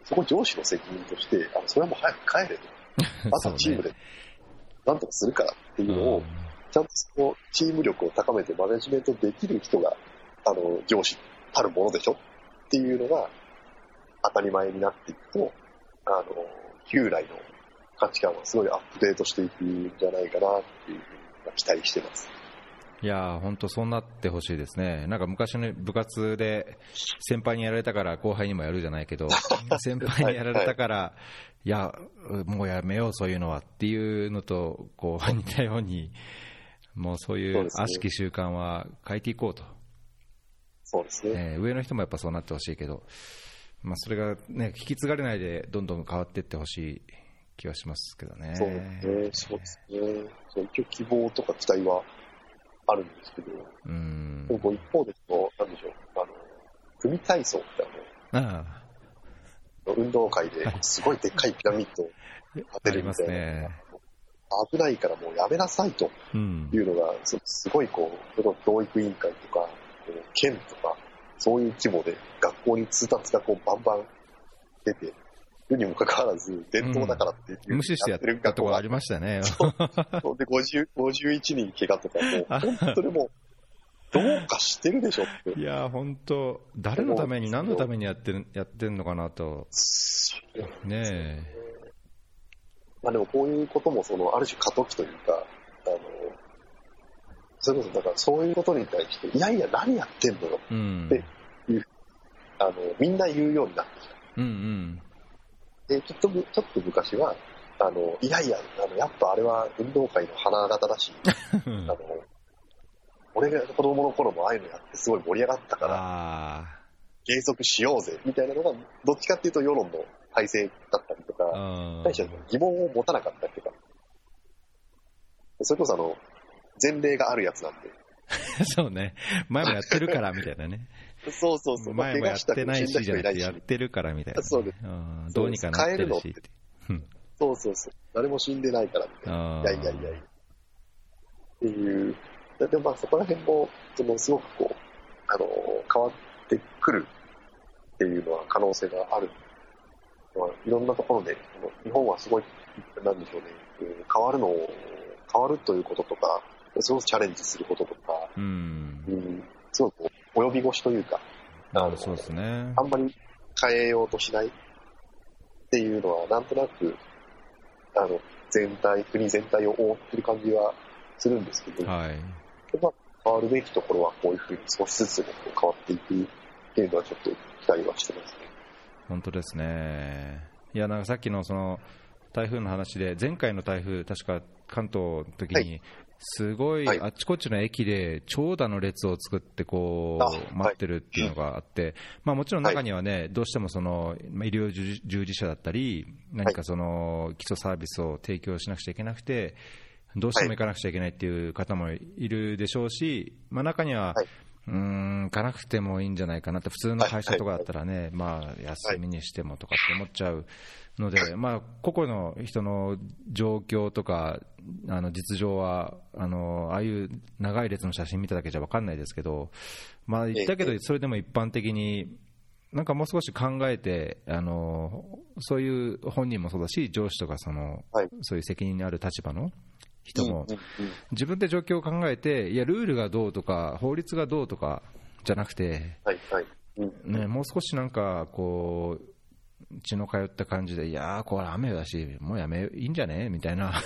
そこ上司の責任として、あのそれはもう早く帰れと。あとはチームでなんとかするからっていうのを、ちゃんとそのチーム力を高めてマネジメントできる人が、あの、上司たるものでしょっていうのが当たり前になっていくと、あの、旧来の価値観はすごいアップデートしていくんじゃないかなっていうふうに期待してます。いやー、本当そうなってほしいですね。なんか昔の部活で先輩にやられたから後輩にもやるじゃないけど、[laughs] 先輩にやられたから、いや、もうやめようそういうのはっていうのと、こう似たように、もうそういう悪しき習慣は変えていこうと。そうですね。えー上の人もやっぱそうなってほしいけど、まあ、それが、ね、引き継がれないでどんどん変わっていってほしい気はしますけどね。そうですね。そうですね。一応希望とか期待はあるんですけど、うんでも一方でその、なんでしょう、あの、組体操ってあの、あ運動会ですごいでっかいピラミッドを建てるみたいな、ね。危ないからもうやめなさいとうんい。うのが、すすごいこう、教育委員会とか、こう県とか、そういう規模で学校に通達がこうバンバン出てるにもかかわらず、伝統だからっていう、無視してやったところありましたね。そうで50 51人怪我とかもう、本当にもう、どうかしてるでしょって。いや、本当、誰のために、何のためにやってるやってんのかなと、ねえ、まあでもこういうことも、その、ある種過渡期というか、あの、それこそ、だからそういうことに対して、いやいや、何やってんのよ、うん、であの、みんな言うようになってきた。うんうん、で、ちょっとむ、ちょっと昔は、あの、いやいや、あの、やっぱあれは運動会の花形だし、[laughs] あの、俺が子供の頃もああいうのやってすごい盛り上がったから、あ継続しようぜ、みたいなのが、どっちかっていうと世論の体制だったりとか、あ、対して疑問を持たなかったりとか、それこそあの、前例があるやつなんで、[laughs] そうね、前もやってるからみたいなね、そうそうそう、まあ前もやってないし、やってるからみたいなね、そうです。うん。どうにかなってるし。って。そうそうそう、誰も死んでないからみたいな。あいやいやいやいや。っていう、でもまあそこら辺も、そのすごくこう、あの、変わってくるっていうのは可能性がある。まあ、いろんなところで、日本はすごい、なんでしょうね、うん変わるのを、変わるということとか、すごくチャレンジすることとか、うんう、ん、すごく及び腰というか、あのそうですねあ。んまり変えようとしないっていうのは、なんとなく、あの、全体、国全体を覆ってる感じはするんですけど、はい。まあ、変わるべきところはこういうふうに少しずつ変わっていくっていうのはちょっと期待はしてますね。本当ですね。いや、なんかさっきのその台風の話で、前回の台風、確か関東の時はに、すごいはい。あっちこっちの駅で長蛇の列を作ってこあう待ってるっていうのがあって、まあ、もちろん中にはね、どうしてもそのまあ医療従従事者だったり、何かその基礎サービスを提供しなくちゃいけなくて、どうしても行かなくちゃいけないっていう方もいるでしょうし、まあ、中には、はい。うーん、行かなくてもいいんじゃないかなって、普通の会社とかだったらね、まあ、休みにしてもとかって思っちゃうので、まあ、個々の人の状況とか、あの実情はあの、ああいう長い列の写真見ただけじゃ分かんないですけど、まあ、言ったけど、それでも一般的に、なんかもう少し考えて、あのそういう本人もそうだし、上司とかその、はい。そういう責任のある立場の人も、自分で状況を考えて、いや、ルールがどうとか、法律がどうとかじゃなくて、はいはい。うん。ね、もう少しなんか、こう、血の通った感じで、いやー、これ雨だし、もうやめ、いいんじゃね？みたいな、は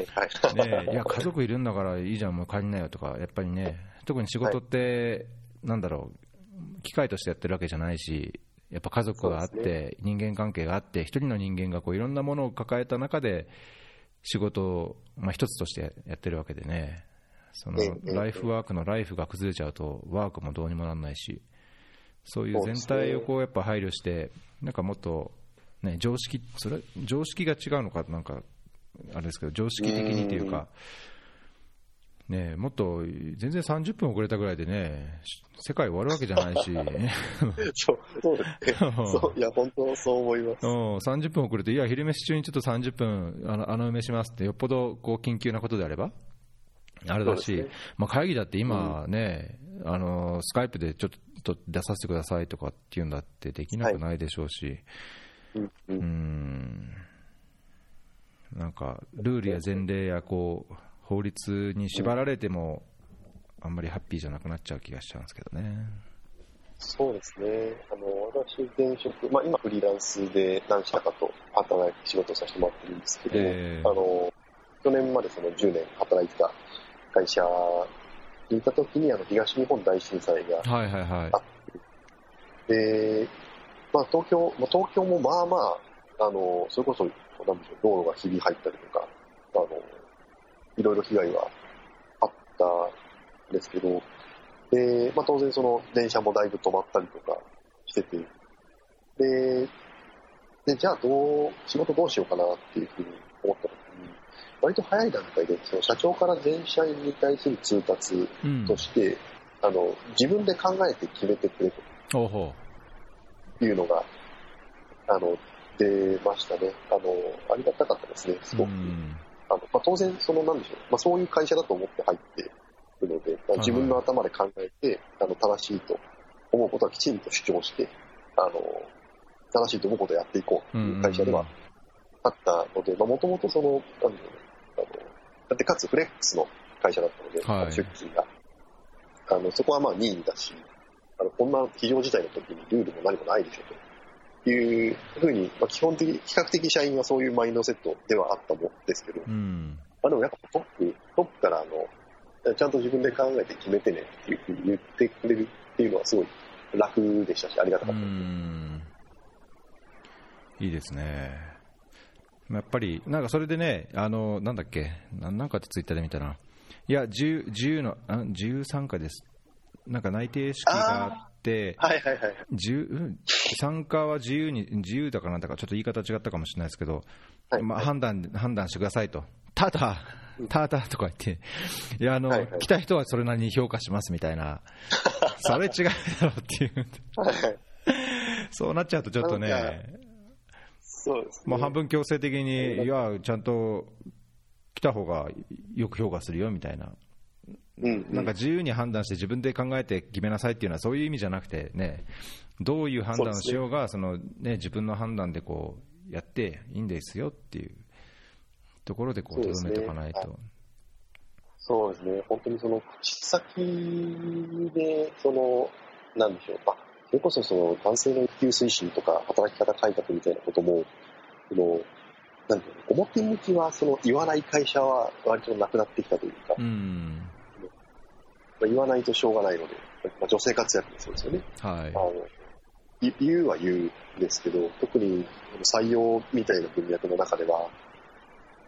いはい。[laughs] ね、いや、家族いるんだからいいじゃん、もう帰りなよとか、やっぱりね、特に仕事って、なんだろう、機械としてやってるわけじゃないし、やっぱ家族があって、人間関係があって、一人の人間がこういろんなものを抱えた中で、仕事を、まあ、一つとしてやってるわけでね、そのライフワークのライフが崩れちゃうと、ワークもどうにもならないし、そういう全体をこうやっぱ配慮して、なんかもっと、ね、常識、それ常識が違うのか、なんか、あれですけど、常識的にというか、ね、もっと全然30分遅れたぐらいでね、世界終わるわけじゃないし、[laughs] そう、そうですね。そう、いや、本当そう思います。うん、30分遅れて、いや、昼飯中にちょっと30分、あの穴埋めしますって、よっぽどこう緊急なことであれば、あれだし、ね。まあ、会議だって今ね、あの、スカイプでちょっと出させてくださいとかっていうんだってできなくないでしょうし、うんううん。ん、なんか、ルールや前例やこう法律に縛られても、あんまりハッピーじゃなくなっちゃう気がしちゃうんですけどね。そうですね。あの、私、現職、まあ今フリーランスで何社かと働いて仕事をさせてもらってるんですけど、えーあの、去年までその10年働いてた会社にいた時に、あの、東日本大震災がはいはいはい。で、まあ、東京、まあ、東京もまあまあ、あの、それこそ、なんでしょう、道路がひび入ったりとか、あの、いろいろ被害はあったんですけど、で、まあ、当然その電車もだいぶ止まったりとかしてて、で、で、じゃあどう、仕事どうしようかなっていうふうに思った割と早い段階で、その社長から全社員に対する通達うんとして、あの、自分で考えて決めてくれと。いうのが、あの、出ましたね。あの、ありがたかったですね、すう。ごく。うんあのまあ、当然、その、なんでしょう、まあ、そういう会社だと思って入ってるので、まあ、自分の頭で考えて、あの、正しいと思うことはきちんと主張して、あの、正しいと思うことをやっていこうっていう会社ではあったので、まあ、もともとその、なんでしょうね、あの、だってかつフレックスの会社だったので、はい出勤が。あのそこはまあ任意だし、あのこんな非常事態の時にルールも何もないでしょというふうに、まあ、基本的、比較的社員はそういうマインドセットではあったもんですけど、うん。まあ、でもやっぱトップ、トップからあの、ちゃんと自分で考えて決めてねっていうふうに言ってくれるっていうのはすごい楽でしたし、ありがたうかったです。ん。いいですね。やっぱり、なんかそれでね、あの、なんだっけ、ななんかってツイッターで見たな。いや、自由、自由の、あ自由参加です。なんか内定式があって、はいはいはい。参加は自由に、自由だかなんだか、ちょっと言い方違ったかもしれないですけど、はい。まあ、判断、判断してくださいと。ただ、ただとか言って、いや、あの、はいはい。来た人はそれなりに評価しますみたいな、[laughs] それ違うだろうっていう、はいはい。そうなっちゃうとちょっとね、そうですね。もう半分強制的に、いや、ちゃんと来た方がよく評価するよみたいな、うん、なんか自由に判断して自分で考えて決めなさいっていうのはそういう意味じゃなくてね、どういう判断をしようが、そのね、自分の判断でこうやっていいんですよっていうところでこう、とどそうですねめておかないと。そうですね。本当にその口先で、その、なんでしょう。まあ、それこそその男性の育休推進とか働き方改革みたいなことも、その、なんていうの、表向きはその言わない会社は割となくなってきたというか、うん、まあ、言わないとしょうがないので、まあ、女性活躍もそうですよね。はいあ。のい言うは言うんですけど、特に採用みたいな文脈の中では、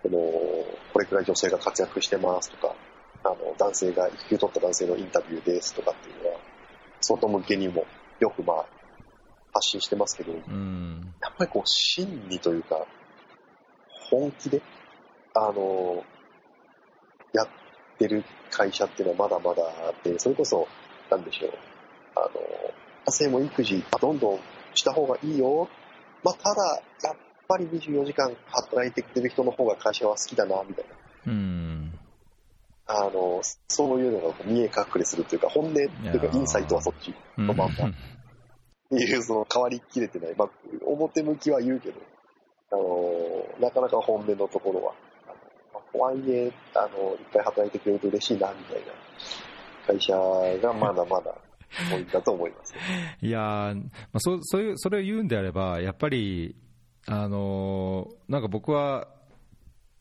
このこれくらい女性が活躍してますとか、あの男性が育休取った男性のインタビューですとかっていうのは、外向けにもよくまあ発信してますけど、やっ、ぱりこう真理というか、本気で、あの、やってる会社っていうのはまだまだあって、それこそ、なんでしょう、あの、男性も育児、どんどんした方がいいよ。まあ、ただ、やっぱり24時間働いてくれる人の方が会社は好きだな、みたいな。うん、あの、そういうのが見え隠れするというか、本音というか、ーインサイトはそっちうんのまんまっていう、その変わりきれてない。まあ、表向きは言うけど、あの、なかなか本音のところは、あのまあとはいえ、あの、一回働いてくれると嬉しいな、みたいな会社がまだまだ多いんだと思います、ね。[laughs] いやー、まあ、そそういうそれを言うんであれば、やっぱり、あのーなんか僕は、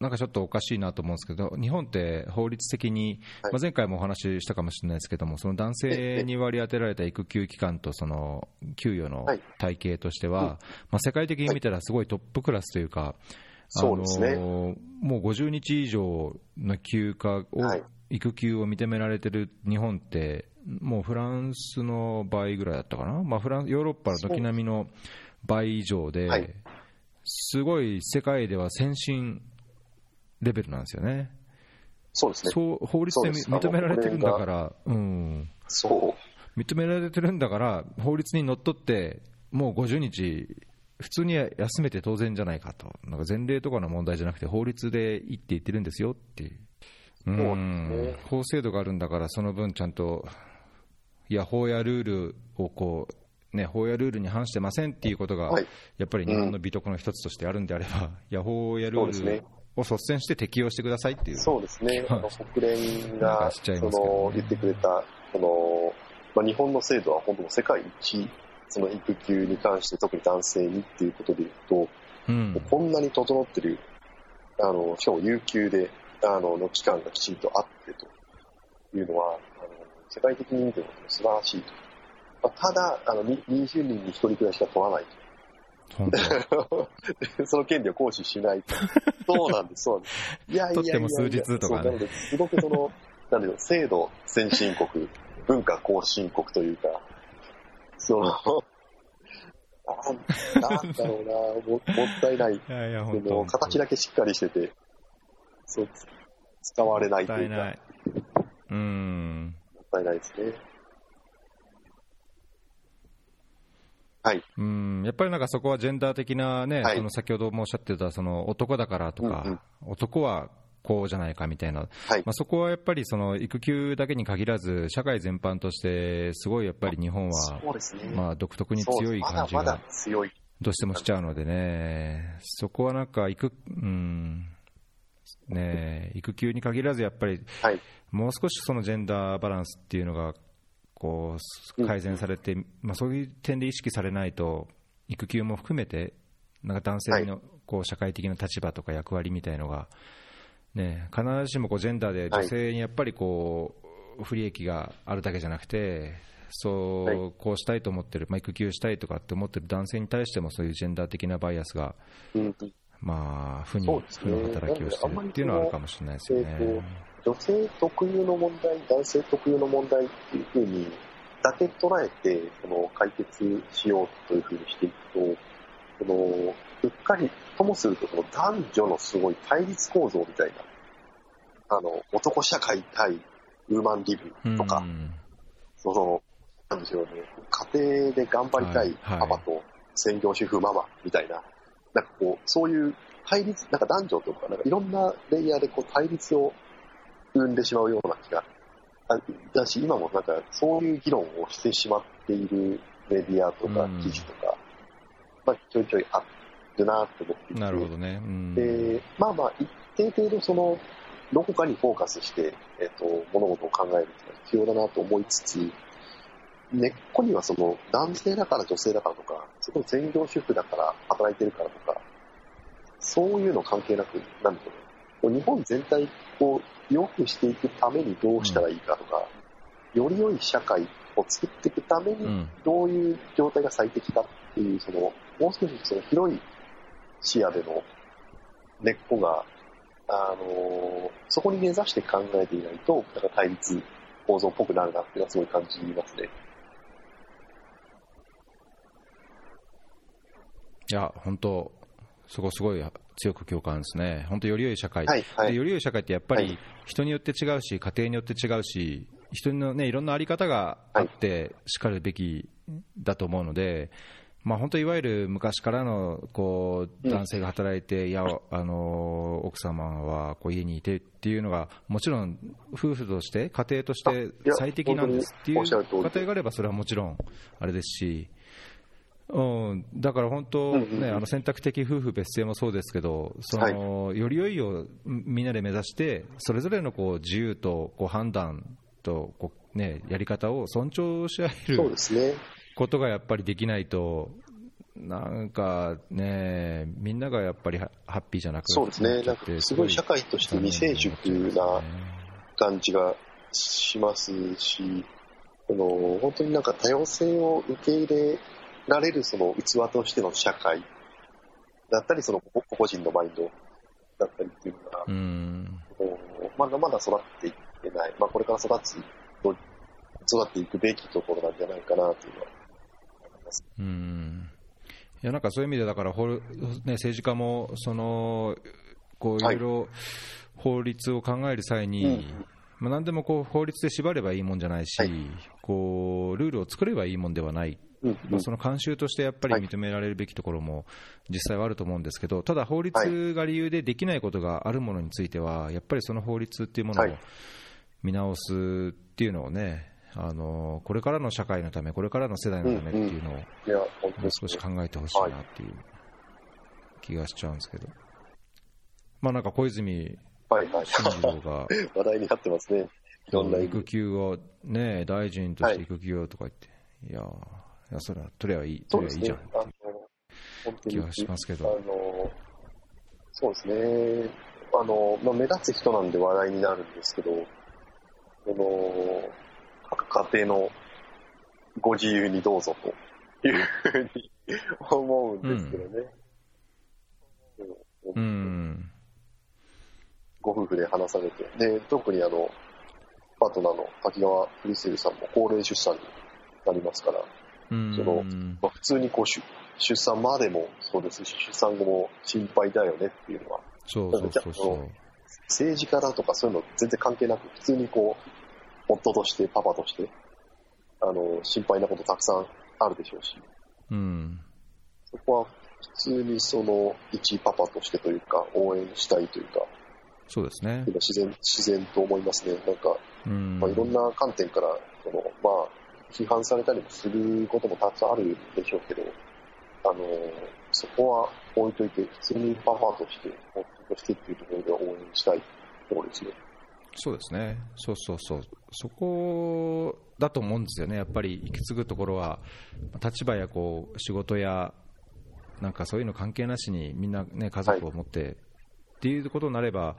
なんかちょっとおかしいなと思うんですけど、日本って法律的に、はい。まあ、前回もお話ししたかもしれないですけども、その男性に割り当てられた育休期間とその給与のはい。体系としては、うん。まあ、世界的に見たらすごいトップクラスというか、あのーもう50日以上の休暇を、はい。育休を認められてる日本って、もうフランスの倍ぐらいだったかな、まあ、フランヨーロッパの軒並みの倍以上で、はい。すごい世界では先進レベルなんですよね、そうですね。そう法律で認められてるんだから、うん、そう。認められてるんだから、法律にのっとって、もう50日、普通に休めて当然じゃないかと、なんか前例とかの問題じゃなくて、法律でいいって言ってるんですよっていう、うん。ね。法制度があるんだから、その分ちゃんと、いや、法やルールをこう、ね、法やルールに反してませんっていうことが、はい。やっぱり日本の美徳の一つとしてあるんであれば、いや、法やルールそうですねを率先して適用してくださいっていう。そうですね。あの国連がその言ってくれた、そのまあ、日本の制度は本当に世界一、その育休に関して特に男性にっていうことで言うと、うんこんなに整ってる、あの、しかも有給で、あの、の期間がきちんとあってというのは、あの、世界的に見ても素晴らしいと。まあ、ただ、あの、に20人に1人くらいしか取らないと。[laughs] その権利を行使しないと。[laughs] そうなんです、そうなんです。いやいやいやいや取っても数日とかねなので、すごくその、なんだろう、制度先進国、文化後進国というか、その、なんなんだろうなも、もったいない。いやいや、そ本当の形だけしっかりしてて、そう、使われないというか、もったいない。うん。もったいないですね。はい。うん、やっぱりなんかそこはジェンダー的なね、はいその先ほどもおっしゃってた、その男だからとか、うんうん男はこうじゃないかみたいな、はいまあ、そこはやっぱりその育休だけに限らず、社会全般として、すごいやっぱり日本は、そうですね。まあ、独特に強い感じそうまだまがだ強い。どうしてもしちゃうのでね、そこはなんか育、うん、ねえ育休に限らず、やっぱりはい。もう少しそのジェンダーバランスっていうのがこう改善されて、まあ、そういう点で意識されないと、育休も含めて、なんか男性のこう社会的な立場とか役割みたいのが、ね、必ずしもこうジェンダーで女性にやっぱりこう不利益があるだけじゃなくて、そうこうしたいと思ってる、まあ、育休したいとかって思ってる男性に対しても、そういうジェンダー的なバイアスが、まあ、負に、負の働きをしてるっていうのはあるかもしれないですよね。女性特有の問題、男性特有の問題っていうふうにだけ捉えて、この解決しようというふうにしていくと、このうっかりともすると、この男女のすごい対立構造みたいな、あの、男社会対ウーマンリブとか、うん、その、なんでしょうね、家庭で頑張りたいパパと専業主婦ママみたいな、はいはい、なんかこう、そういう対立、なんか男女とか、なんかいろんなレイヤーでこう対立を生んでしまうような気がだし、今もなんかそういう議論をしてしまっているメディアとか記事とか、まあ、ちょいちょいあるなって思っていて。なるほどね。で、まあまあ、一定程度その、どこかにフォーカスして、えっ、と、物事を考えるっていうのは必要だなと思いつつ、根っこにはその、男性だから女性だからとか、そこ専業主婦だから働いてるからとか、そういうの関係なく、なんでしょうね。日本全体を良くしていくためにどうしたらいいかとか、うん、より良い社会を作っていくためにどういう状態が最適かっていう、その、もう少しその広い視野での根っこが、あのそこに目指して考えていないと、なんか対立構造っぽくなるなっていうのはすごい感じますね。いや、本当、そこすごい強く共感ですね、本当、より良い社会、はいはい、でより良い社会ってやっぱり人によって違うし、家庭によって違うし、人の、ね、いろんなあり方があってしかるべきだと思うので、まあ、本当、いわゆる昔からのこう男性が働いて、いやあの奥様はこう家にいてっていうのが、もちろん夫婦として、家庭として最適なんですっていう家庭があれば、それはもちろんあれですし。うん、だから本当、ね、あの選択的夫婦別姓もそうですけど、その、はい、より良いをみんなで目指して、それぞれのこう自由とこう判断とこう、ね、やり方を尊重し合えることがやっぱりできないと、なんかね、みんながやっぱりハッピーじゃなくて、そうですね、なんかすごい社会として未成熟な感じがしますし、この本当になんか多様性を受け入れられるその器としての社会だったり、その個々人のマインドだったりっていうのが、うん。まだまだ育っていってない、まあ、これから育つ、育っていくべきところなんじゃないかなというのは思います。うん。いやなんかそういう意味で、だから、ね、政治家もそのこういろいろ法律を考える際に、はいうん。まあ、何でもこう法律で縛ればいいもんじゃないし、はい、こうルールを作ればいいもんではないまあ、その慣習としてやっぱり認められるべきところも実際はあると思うんですけど、ただ法律が理由でできないことがあるものについては、やっぱりその法律っていうものを見直すっていうのをね、あのこれからの社会のため、これからの世代のためっていうのを、もう少し考えてほしいなっていう気がしちゃうんですけど、まあなんか小泉進次郎が、[laughs] 話題になってますね、育休を、ね、大臣として育休をとか言って、いやや、それは取ればいい、取ればいいじゃんって気はしますけど。あのそうですね。あの、まあ、目立つ人なんで話題になるんですけど、この、各家庭のご自由にどうぞというふうに思うんですけどね。うん。うん、ご夫婦で話されて、で、特にあの、パートナーの滝川クリステルさんも高齢出産になりますから、そのまあ、普通にこう出出産までもそうですし、出産後も心配だよねっていうのは、そうそうそうそう。政治家だとかそういうの全然関係なく、普通にこう、夫として、パパとして、あの、心配なことたくさんあるでしょうし、うん、そこは普通にその、一パパとしてというか、応援したいというか、そうですね。自然、自然と思いますね。なんか、うん、まあ、いろんな観点から、その、まあ、批判されたりもすることもたくさんあるでしょうけど、あの、そこは置いといて、普通にパパとして、夫としてっていうところで応援したいところですね。そうですね。そうそうそう。そこだと思うんですよね、やっぱり行き継ぐところは、立場やこう仕事や、なんかそういうの関係なしに、みんな、ね、家族を持って、っていうことになれば、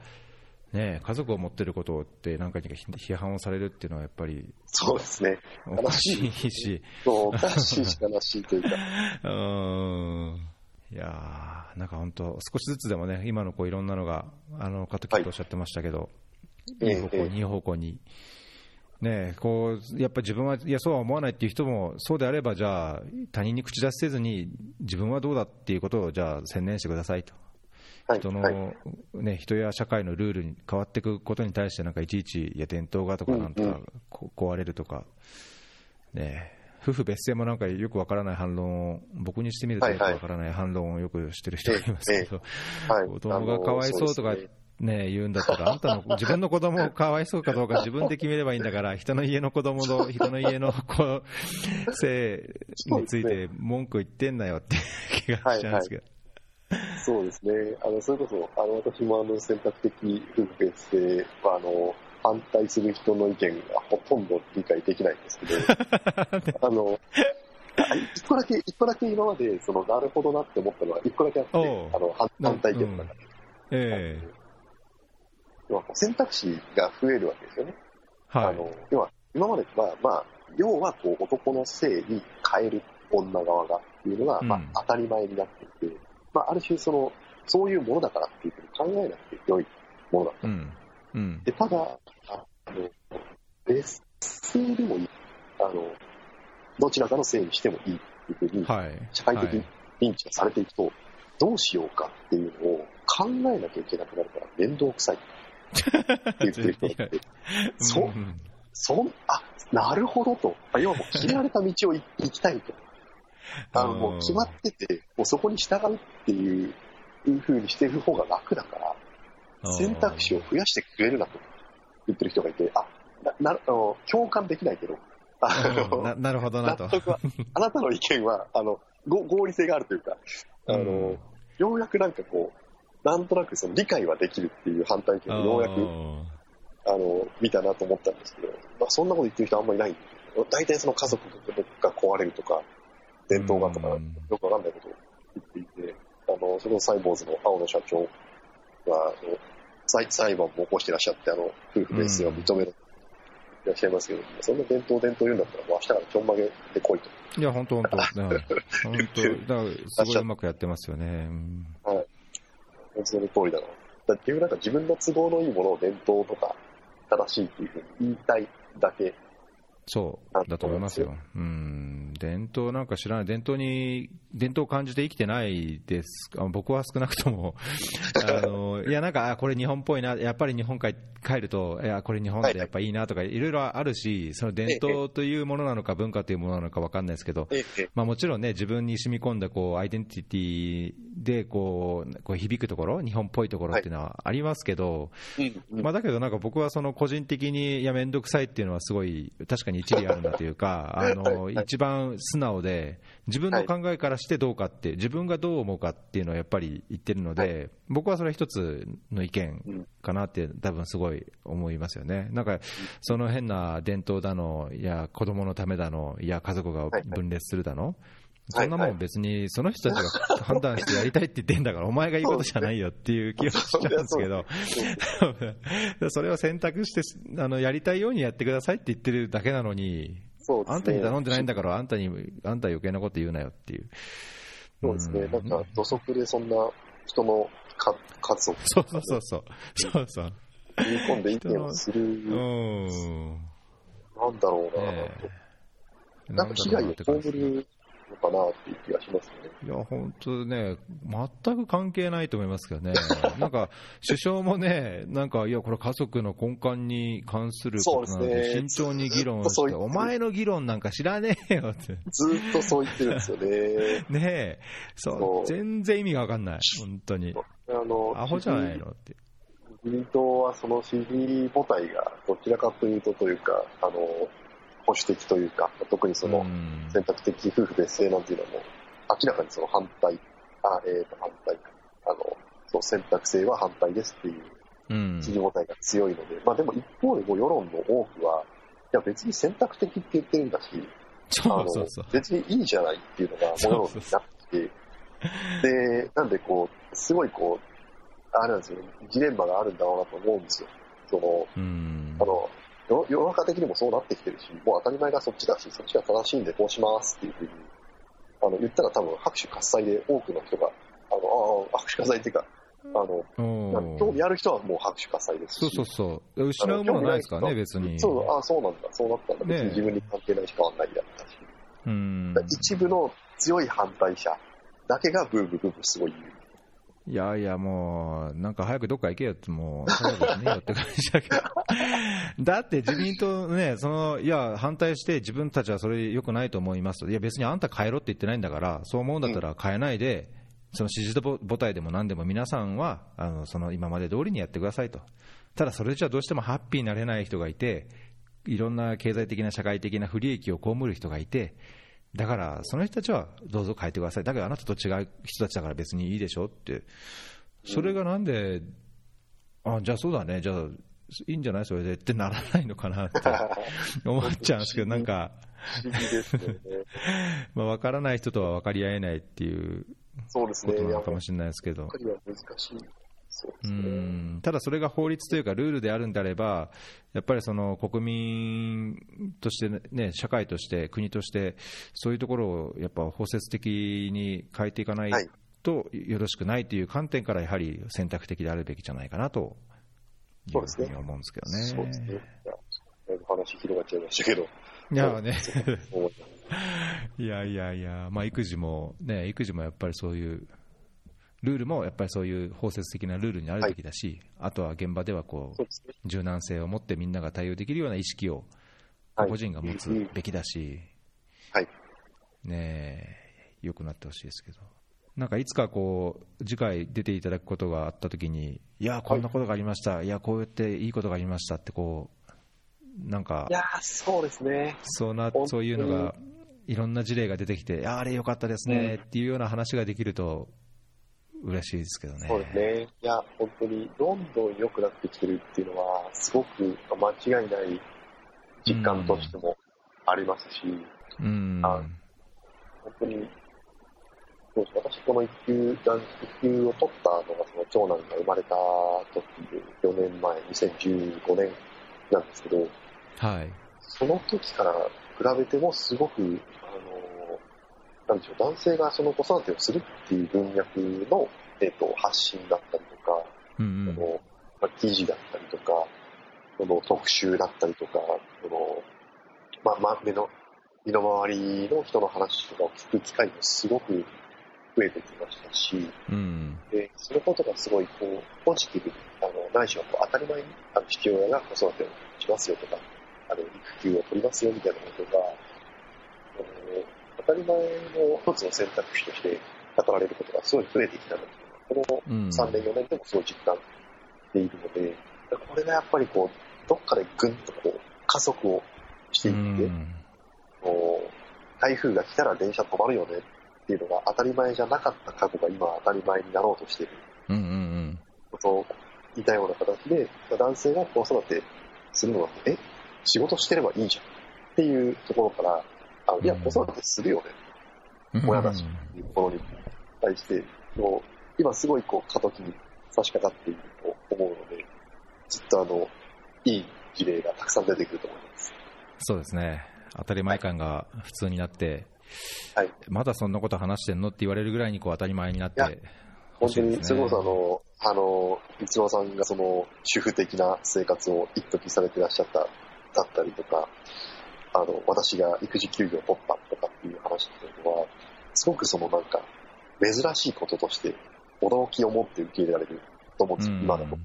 ね、家族を持ってることってなんか批判をされるっていうのはやっぱりそうですね。おかしいし。おかしいし悲しいというか。[laughs] うん。いやなんか本当少しずつでもね今のこういろんなのがあの加藤君とおっしゃってましたけど、はい、いい方向にいい方向に。ね、こうやっぱ自分はいやそうは思わないっていう人もそうであればじゃあ他人に口出しせずに自分はどうだっていうことをじゃあ専念してくださいと人の、ね、人や社会のルールに変わっていくことに対して、なんかいちいち、いや、伝統がとか、なんとか、壊れるとか、ね、夫婦別姓もなんかよくわからない反論を、僕にしてみるとよくわからない反論をよくしてる人がいますけど、子供がかわいそうとか、ね、言うんだったら、あんたの自分の子供かわいそうかどうか自分で決めればいいんだから、人の家の子供の、人の家の子性について文句言ってんなよって気がしちゃうんですけど。そうですね。あの、それこそ、あの、私もあの、選択的夫婦別姓は、あの、反対する人の意見がほとんど理解できないんですけど、[laughs] あの、一個だけ、一個だけ今まで、その、なるほどなって思ったのは、一個だけあって、あの、反対意見の中で。ええ要は選択肢が増えるわけですよね。はい。あの、要は、今まで、まあまあ、要はこう男の性に変える女側がっていうのが、まあ、当たり前になっていて、まあ、ある種その、そういうものだからっていうふうに考えなくて良いものだと。うん。うん、でただ、あの別姓でもいい、あの、どちらかの性にしてもいいっていうふうに、社会的認知がされていくと、どうしようかっていうのを考えなきゃいけなくなるから面倒くさい。[laughs] って言ってる人がいて、そ、そん、あ、なるほどと。要はもう決められた道を行きたいと。あの、もう決まってて、もうそこに従うっていう風にしてる方が楽だから、選択肢を増やしてくれるなと言ってる人がいて、あ、な、な、あの共感できないけど、あのななるほどなと。[laughs] あなたの意見は、あの、合理性があるというか、あの、うん、ようやくなんかこう、なんとなくその理解はできるっていう反対意見をようやく、あの、見たなと思ったんですけど、まあ、そんなこと言ってる人あんまりいない。大体その家族が壊れるとか、伝統がとか、よくわかんないことを言っていて、あの、そのサイボーズの青野社長が、あの裁裁判も起こしていらっしゃって、あの、夫婦別姓を認める、いらっしゃいますけど、そんな伝統伝統言うんだったら、もう明日からちょんまげで来いと。いや、本当本当。[laughs] 本当、だからすごいうまくやってますよね。はい。その通りだな。だっていうなんか自分の都合のいいものを伝統とか正しいっていうふうに言いたいだけそうだと思いますよ。うん、伝統なんか知らない、伝統に、伝統を感じて生きてないです、僕は少なくとも、[laughs] あのいや、なんか、これ日本っぽいな、やっぱり日本帰帰ると、いや、これ日本ってやっぱいいなとか、いろいろあるし、その伝統というものなのか、文化というものなのか分かんないですけど、まあ、もちろんね、自分に染み込んだこうアイデンティティでこうこう響くところ、日本っぽいところっていうのはありますけど、まあ、だけど、なんか僕はその個人的に、いや、面倒くさいっていうのは、すごい、確かにに一理あるなというか、[laughs] あの一番素直で、自分の考えからしてどうかって、自分がどう思うかっていうのはやっぱり言ってるので、僕はそれは一つの意見かなって、多分すごい思いますよね。なんか、その変な伝統だの、いや、子供のためだの、いや、家族が分裂するだの。そんなもん別にその人たちが判断してやりたいって言ってんだから、お前が言うことじゃないよっていう気がしちゃうんですけど、それを選択してあのやりたいようにやってくださいって言ってるだけなのに、あんたに頼んでないんだから、あんたに、あんた余計なこと言うなよっていう。そうですね、なんか土足でそんな人のか数を。そうそうそうそう。そうそう。踏み込んで意見をする。うん。なんだろうな、えー、なんか被害を被るのかなっていう気がしますね。いや、本当ね、全く関係ないと思いますけどね。[laughs] なんか、首相もね、なんか、いや、これ家族の根幹に関することなので、慎重に議論して、お前の議論なんか知らねえよって。ずっとそう言ってるんですよね。[laughs] ねえ、そう、全然意味がわかんない、本当に。あの、アホじゃないのって。自民党はその支持母体がどちらかというとというか、あの、保守的というか、特にその選択的夫婦別姓なんていうのも、明らかにその反対、あえー、と反対、あの、その選択制は反対ですっていう支持母体が強いので、まあでも一方でも世論の多くは、や別に選択的って言ってるんだし、そうそうそうあの。別にいいじゃないっていうのが、ものになって、で、なんでこう、すごいこう、あれなんですよ、ジレンマがあるんだろうなと思うんですよ。その、うんあ。の、世世の中的にもそうなってきてるし、もう当たり前がそっちだし、そっちが正しいんでこうしますっていうふうに、あの、言ったら多分拍手喝采で多くの人が、あの、ああ、拍手喝采っていうか、あの、興味ある人はもう拍手喝采ですし。そうそうそう。失うものないですからね、別に。そう、ああ、そうなんだ、そうなったんだ。別ねに自分に関係ないし変わんないだったし。うん。一部の強い反対者だけがブーブーブーブーすごい言う。いやいや、もう、なんか早くどっか行けよって、もう、そうですねよって感じだけど。[laughs] だって自民党ね、その、いや、反対して自分たちはそれ良くないと思いますと。いや、別にあんた変えろって言ってないんだから、そう思うんだったら変えないで、その支持母体でも何でも皆さんは、あの、その今まで通りにやってくださいと。ただそれじゃどうしてもハッピーになれない人がいて、いろんな経済的な社会的な不利益を被る人がいて、だからその人たちはどうぞ変えてください、だけどあなたと違う人たちだから別にいいでしょって、それがなんで、あじゃあそうだね、じゃあいいんじゃない、それでってならないのかなって [laughs] 思っちゃうんですけど、なんか。[laughs] まあ、分からない人とは分かり合えないっていう。ことなのかもしれないですけどばっ。かりは難しい。そう。んただそれが法律というかルールであるんであれば、やっぱりその国民として、ね、社会として、国として、そういうところをやっぱ包摂的に変えていかないはいとよろしくないという観点から、やはり選択的であるべきじゃないかなといそうですねうふうに思うんですけどね。そうですね。話広がっちゃいましたけど。いやね、[laughs] いやいやいや、まあ、育児も、ね、育児もやっぱりそういう、ルールもやっぱりそういう包摂的なルールにあるべきだし、あとは現場ではこう。柔軟性を持ってみんなが対応できるような意識をはい個人が持つべきだし、はい。ねえ、良くなってほしいですけど。なんかいつかこう次回出ていただくことがあったときに、いや、こんなことがありました、いや、こうやっていいことがありましたってこう、なんかいやー、そうですね。そうなそういうのが、いろんな事例が出てきて、あれ良かったですねっていうような話ができると嬉しいですけどね。そうですね。いや、本当に、どんどん良くなってきてるっていうのは、すごく間違いない実感としてもありますし、うん。あ本当に、そうです私、この育休、育休を取ったのが、その長男が生まれた時で、4年前、2015年なんですけど、はい。その時から比べても、すごく、なんでしょう、男性がその子育てをするっていう文脈の、えっと、発信だったりとか、うんうんまあ、記事だったりとか、その特集だったりとか、そのまあ、まあ、目の、身の回りの人の話とかを聞く機会もすごく増えてきましたし、うん。で、そのことがすごい、こう、ポジティブに、あの、ないしはこう当たり前に、あの、父親が子育てをしますよとか、あの、育休を取りますよみたいなことが、当たり前の一つの選択肢として語られることがすごい増えてきたの。で、このうん。3年、4年でもすごい実感しているので、これがやっぱりこう、どっかでぐんとこう、加速をしてういって、う台風が来たら電車止まるよねっていうのが当たり前じゃなかった過去が今当たり前になろうとしている。うんうんことを似たような形で、男性が子育てするのは、え、仕事してればいいじゃんっていうところから、あのいや、うん子育てするよねうん。親だしっていうところに対して、もう今すごいこう過渡期に差し掛かっていると思うので、ずっとあの、いい事例がたくさん出てくると思います。そうですね。当たり前感が普通になって、はい。まだそんなこと話してんのって言われるぐらいにこう当たり前になって本当に、すねそれこそあの、あの、一郎さんがその主婦的な生活を一時されてらっしゃった、だったりとか、あの、私が育児休業を取ったとかっていう話っていうのは、すごくそのなんか、珍しいこととして、驚きを持って受け入れられると思うんですよ、今だと。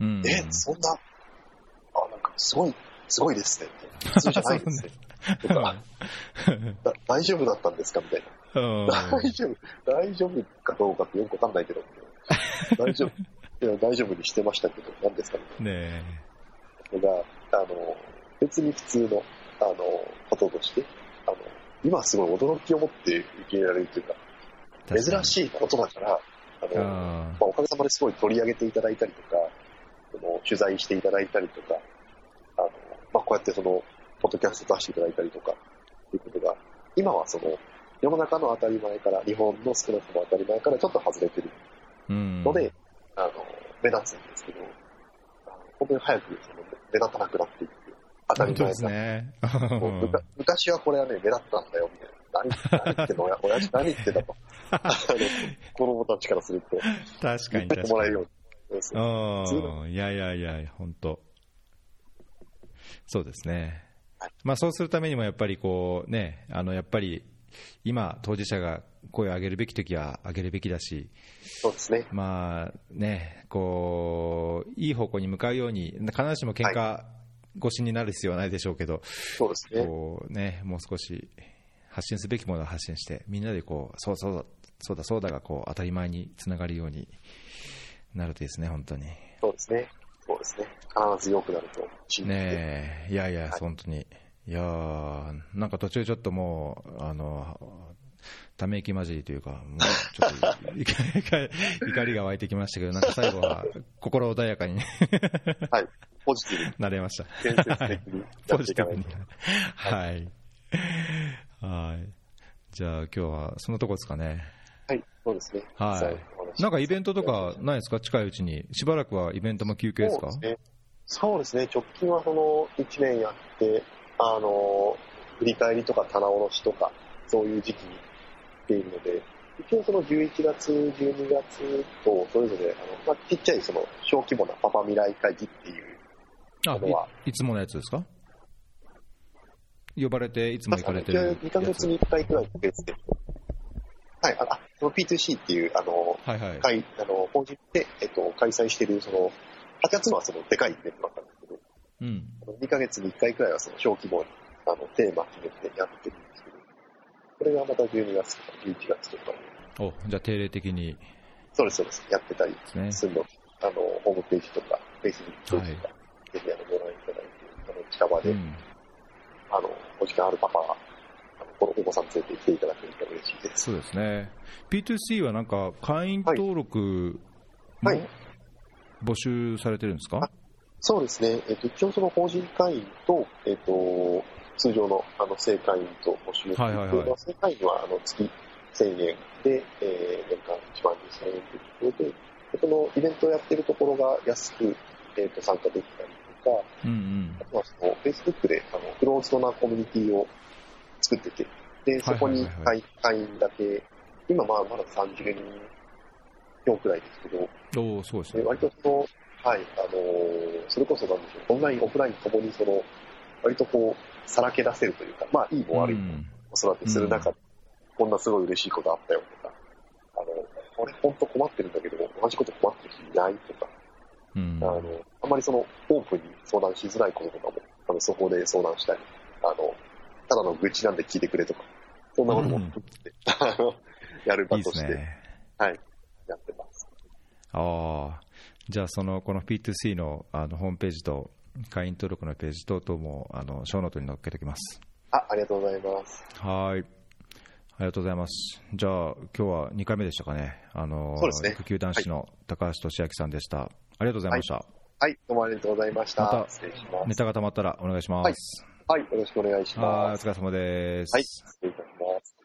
うん。え、そんな、あ、なんかすごい、すごいですねって。普通じゃないですね。[laughs] とか、だ [laughs] 大丈夫だったんですか？みたいな。うん大丈夫、大丈夫かどうかってよくわかんないけど、大丈夫、[laughs] いや大丈夫にしてましたけど、何ですか？みたいねなのが、あの、別に普通の、あの、こととして、あの、今すごい驚きを持って受け入れられるというか、え。珍い。しいことだから、あの、あまあ、おかげさまですごい取り上げていただいたりとか、その取材していただいたりとか、あのまあ、こうやってそのポッドキャスト出していただいたりとか、っていうことが、今はその、世の中の当たり前から、日本の少なくとも当たり前からちょっと外れてるうんので、あの、目立つんですけど、本当に早くその目立たなくなっていって、当たり本当ですね。昔はこれはね、目立ったんだよ、みたいな。何何言ってんの？親親父何言ってんだと。[laughs] 子供たちからすると、確かに確かに。もらえるように。いやいやいや、本当。そうですねはい。まあそうするためにもやっぱりこうね、あのやっぱり今当事者が声を上げるべきときは上げるべきだし、そうですね。まあね、こういい方向に向かうように必ずしも喧嘩越しになる必要はないでしょうけど、そうですね。こうね、もう少し発信すべきものを発信して、みんなでこう、そうそうだ、そうだ、そうだがこう当たり前につながるようになるといいですね、本当に。そうですね。そうですね。必ず良くなると信じて。ねえ、いやいや、はい本当に。いやーなんか途中ちょっともう、あの、ため息混じりというか、もうちょっと怒りが湧いてきましたけど、なんか最後は心穏やかにはい。ポジティブに、なれました。建設的にやポってジティブに。はい。はい。じゃあ今日はそのとこですかね。はい。そうですね。はいなんかイベントとかないですか近いうちに？しばらくはイベントも休憩ですか？そうですね。ね。直近はその1年やって、あの、振り返りとか棚卸しとか、そういう時期に来ているので、一応その11月、12月と、それぞれ、あの、まあ、ちっちゃいその小規模なパパ未来会議っていうのは、いいつものやつですか？呼ばれて、いつも行かれてまある2ヶやつ。月に1回くらい別で。はい、あ、あその P2C っていう、あの、はいはい。会、あの、法人で、えっと、開催している、その、8月のはその、でかいイベントだったんですけど、うん。あの2ヶ月に1回くらいはその、小規模に、あの、テーマ決めてやってるんですけど、これがまた12月とか11月とかに、お、じゃあ定例的にそうです、そうです、やってたりでするの、あの、ホームページとか、フェイスブックページとか、ぜひあの、ご覧いただいて、あの、近場で、うん。あの、お時間あるパパは、お子さん連れて来ていただけると嬉しいです。そうですね。P2C はなんか会員登録もはい募集されてるんですか、そうですね。えっ、と、一応その法人会員と、えっ、と、通常のあの正会員と募集していて、はいはいはいまあ正会員はあの月1000円で、えー年間1万2000円ということで、でそのイベントをやってるところが安く、えっと参加できたりとか、うんうんあ。とはその Facebook であのクローズドなコミュニティを作ってて、で、そこにはいはいはい会会員だけ、今まあまだ30人強くらいですけど、おお、そうですでね。割とその、はい、あのーそれこそなんでしょう、オンライン、オフラインともにその、割とこう、さらけ出せるというか、まあ、いいも悪いもうん子育てする中で、こんなすごい嬉しいことあったよとか、あの、俺本当困ってるんだけど、同じこと困ってる人いないとか、うんあの、あんまりその、オープンに相談しづらいこととかも、あの、そこで相談したり、あの、ただの愚痴なんで聞いてくれとか、そんなことも含めて、あの、やる場として、すね。はい、やってます。ああ。じゃあ、その、この P2C のあのホームページと、会員登録のページ等々も、あの、ショーノートに載っけておきます。あ、ありがとうございます。はい。ありがとうございます。じゃあ、今日は2回目でしたかね。あの、ね育休男子の高橋俊明さんでした。ありがとうございました。はい、どうもありがとうございました。また。ネタが溜まったらお願いします。はいよろしくお願いしはい、おます。疲れ様です。はい、失礼いたします。